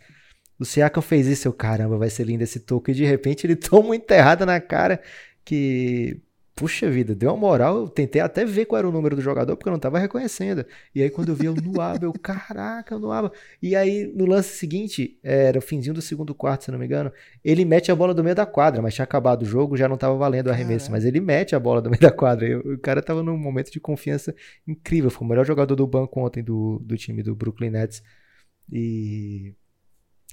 O Siakam fez isso, eu, caramba, vai ser lindo esse toque. E de repente ele *laughs* toma uma enterrada na cara que, puxa vida, deu uma moral. Eu tentei até ver qual era o número do jogador, porque eu não tava reconhecendo. E aí quando eu vi o Nuaba, eu, caraca, o Nuaba. E aí no lance seguinte, era o finzinho do segundo quarto, se não me engano, ele mete a bola do meio da quadra, mas tinha acabado o jogo, já não tava valendo o arremesso. Mas ele mete a bola do meio da quadra. E o cara tava num momento de confiança incrível. Foi o melhor jogador do banco ontem do, do time do Brooklyn Nets. E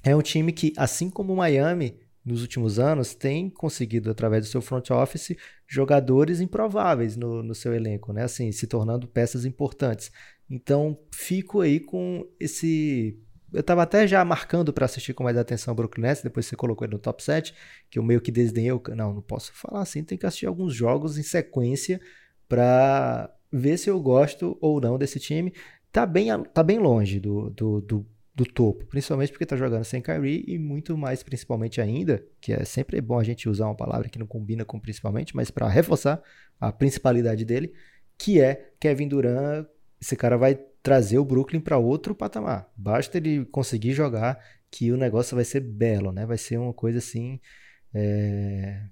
é um time que, assim como o Miami, nos últimos anos, tem conseguido, através do seu front office, jogadores improváveis no, no seu elenco, né? Assim, se tornando peças importantes. Então, fico aí com esse. Eu estava até já marcando para assistir com mais atenção o Brooklyn Nets, depois você colocou ele no top 7, que eu meio que desdenhei. Não, não posso falar assim, tem que assistir alguns jogos em sequência para ver se eu gosto ou não desse time. Tá bem, tá bem longe do, do, do do topo, principalmente porque está jogando sem Kyrie e muito mais principalmente ainda, que é sempre bom a gente usar uma palavra que não combina com principalmente, mas para reforçar a principalidade dele, que é Kevin Durant, esse cara vai trazer o Brooklyn para outro patamar. Basta ele conseguir jogar que o negócio vai ser belo, né? Vai ser uma coisa assim é...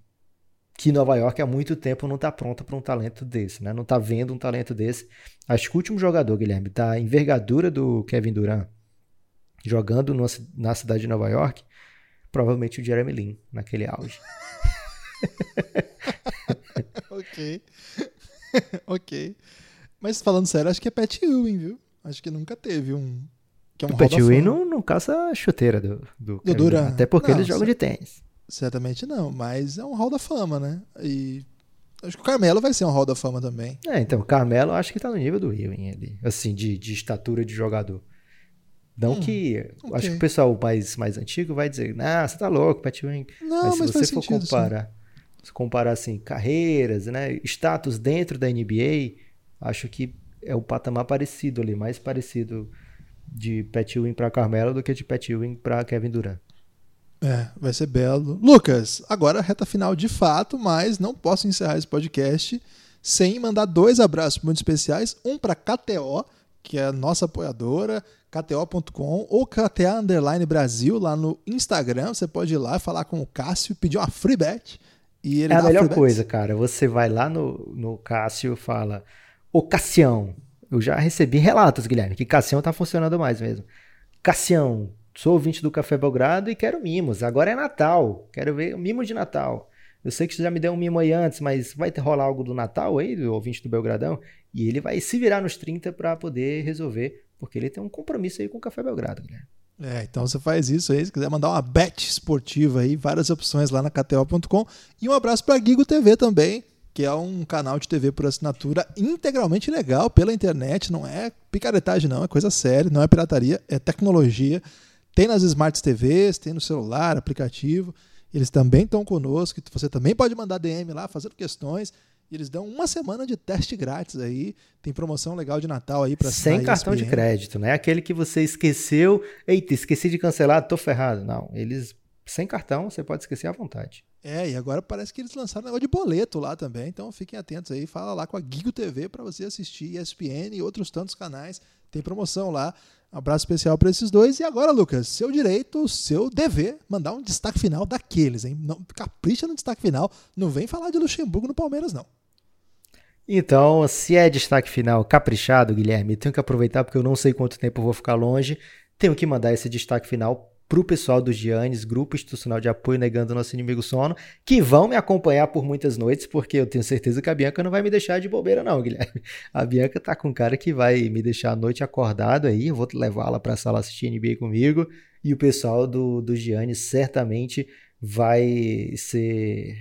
que Nova York há muito tempo não está pronta para um talento desse, né? Não está vendo um talento desse. Acho que o último jogador, Guilherme, da envergadura do Kevin Durant jogando no, na cidade de Nova York, provavelmente o Jeremy Lin, naquele auge. *laughs* ok. *laughs* ok. Mas falando sério, acho que é Pat Ewing, viu? Acho que nunca teve um. Que é um o Pat Ewing não, não caça a chuteira do, do, do Duran. Até porque não, eles jogam de tênis. Certamente não, mas é um hall da fama, né? E acho que o Carmelo vai ser um hall da fama também. É, então, o Carmelo acho que tá no nível do Ewing ali. Assim, de, de estatura de jogador. Não hum, que. Okay. Acho que o pessoal mais, mais antigo vai dizer, ah, você tá louco, Pat Ewing. Não, mas se mas você for sentido, comparar, se comparar assim, carreiras, né, status dentro da NBA, acho que é o patamar parecido ali, mais parecido de Pat Ewing para Carmelo do que de Pat Ewing para Kevin Durant. É, vai ser belo. Lucas, agora reta final de fato, mas não posso encerrar esse podcast sem mandar dois abraços muito especiais, um para KTO, que é a nossa apoiadora, kto.com ou KTA Underline Brasil lá no Instagram. Você pode ir lá falar com o Cássio, pedir uma free bet. E ele é a melhor coisa, cara. Você vai lá no, no Cássio e fala: Ô Cassião, eu já recebi relatos, Guilherme, que Cassião tá funcionando mais mesmo. Cassião, sou ouvinte do Café Belgrado e quero mimos. Agora é Natal. Quero ver mimo de Natal. Eu sei que você já me deu um mimo aí antes, mas vai rolar algo do Natal aí, do ouvinte do Belgradão? E ele vai se virar nos 30 para poder resolver porque ele tem um compromisso aí com o Café Belgrado, Guilherme. É, então você faz isso aí, se quiser mandar uma bet esportiva aí, várias opções lá na KTO.com. E um abraço para Gigo TV também, que é um canal de TV por assinatura integralmente legal pela internet, não é picaretagem não, é coisa séria, não é pirataria, é tecnologia. Tem nas Smart TVs, tem no celular, aplicativo. Eles também estão conosco, você também pode mandar DM lá fazendo questões. E eles dão uma semana de teste grátis aí. Tem promoção legal de Natal aí para Sem cartão de crédito, né? Aquele que você esqueceu. Eita, esqueci de cancelar, tô ferrado. Não, eles sem cartão, você pode esquecer à vontade. É, e agora parece que eles lançaram um negócio de boleto lá também, então fiquem atentos aí, fala lá com a Gigo TV para você assistir ESPN e outros tantos canais. Tem promoção lá. Um abraço especial para esses dois. E agora, Lucas, seu direito, seu dever, mandar um destaque final daqueles, hein? Não, capricha no destaque final. Não vem falar de Luxemburgo no Palmeiras, não. Então, se é destaque final caprichado, Guilherme, tenho que aproveitar porque eu não sei quanto tempo eu vou ficar longe. Tenho que mandar esse destaque final para o pessoal do Giannis, Grupo Institucional de Apoio Negando Nosso Inimigo Sono, que vão me acompanhar por muitas noites, porque eu tenho certeza que a Bianca não vai me deixar de bobeira não, Guilherme. A Bianca tá com um cara que vai me deixar a noite acordado aí, eu vou levá-la para a sala assistir NBA comigo, e o pessoal do, do Giannis certamente vai ser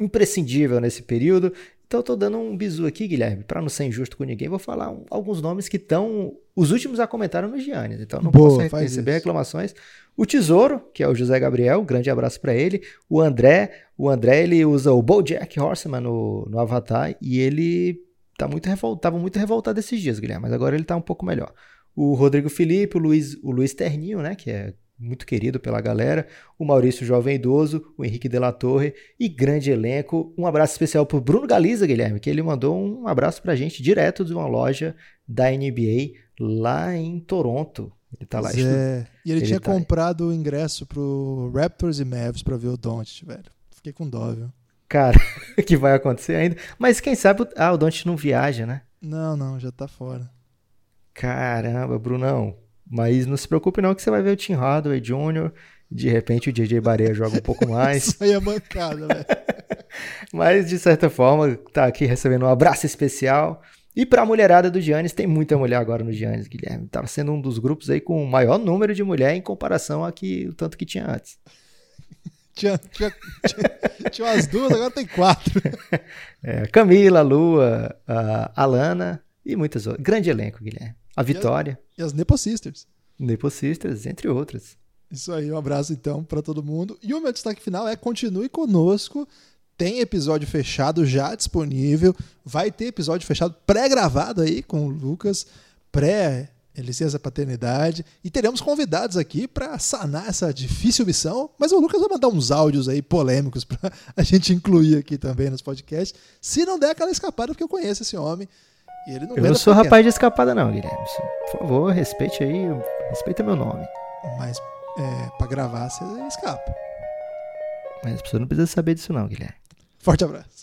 imprescindível nesse período. Então eu tô dando um bizu aqui, Guilherme, para não ser injusto com ninguém, vou falar um, alguns nomes que estão os últimos a comentar no Giannis, então não Boa, posso receber reclamações. O Tesouro, que é o José Gabriel, um grande abraço para ele. O André, o André ele usa o BoJack Horseman no, no Avatar e ele tá muito revoltado, muito revoltado esses dias, Guilherme, mas agora ele tá um pouco melhor. O Rodrigo Felipe, o Luiz, o Luiz Terninho, né, que é muito querido pela galera, o Maurício Jovem Idoso, o Henrique de la Torre e grande elenco. Um abraço especial para o Bruno Galiza, Guilherme, que ele mandou um abraço para a gente direto de uma loja da NBA lá em Toronto. Ele tá lá. É. E ele, ele tinha tá comprado o ingresso pro Raptors e Mavs para ver o Doncic, velho. Fiquei com dó, viu? Cara, *laughs* que vai acontecer ainda. Mas quem sabe, ah, o Doncic não viaja, né? Não, não, já tá fora. Caramba, Brunão. Mas não se preocupe não que você vai ver o Tim Hardaway Jr., de repente o DJ Barea joga um pouco *laughs* mais. Isso aí é mancada, velho. *laughs* Mas de certa forma, tá aqui recebendo um abraço especial. E para a mulherada do Giannis, tem muita mulher agora no Giannis, Guilherme. Tava sendo um dos grupos aí com o maior número de mulher em comparação a que, o tanto que tinha antes. *laughs* Tinha, tinha, tinha, tinha umas duas, agora tem quatro. É, Camila, Lua, Alana e muitas outras. Grande elenco, Guilherme. A Vitória. E, a, e as Nepo Sisters. Nepo Sisters, entre outras. Isso aí, um abraço então para todo mundo. E o meu destaque final é continue conosco. Tem episódio fechado já disponível. Vai ter episódio fechado pré-gravado aí com o Lucas, pré licença paternidade. E teremos convidados aqui para sanar essa difícil missão. Mas o Lucas vai mandar uns áudios aí polêmicos para *laughs* a gente incluir aqui também nos podcasts. Se não der aquela escapada, porque eu conheço esse homem eu não sou rapaz de escapada, não, Guilherme. Por favor, respeite aí, respeita meu nome. Mas é, pra gravar você escapa. Mas a pessoa não precisa saber disso, não, Guilherme. Forte abraço.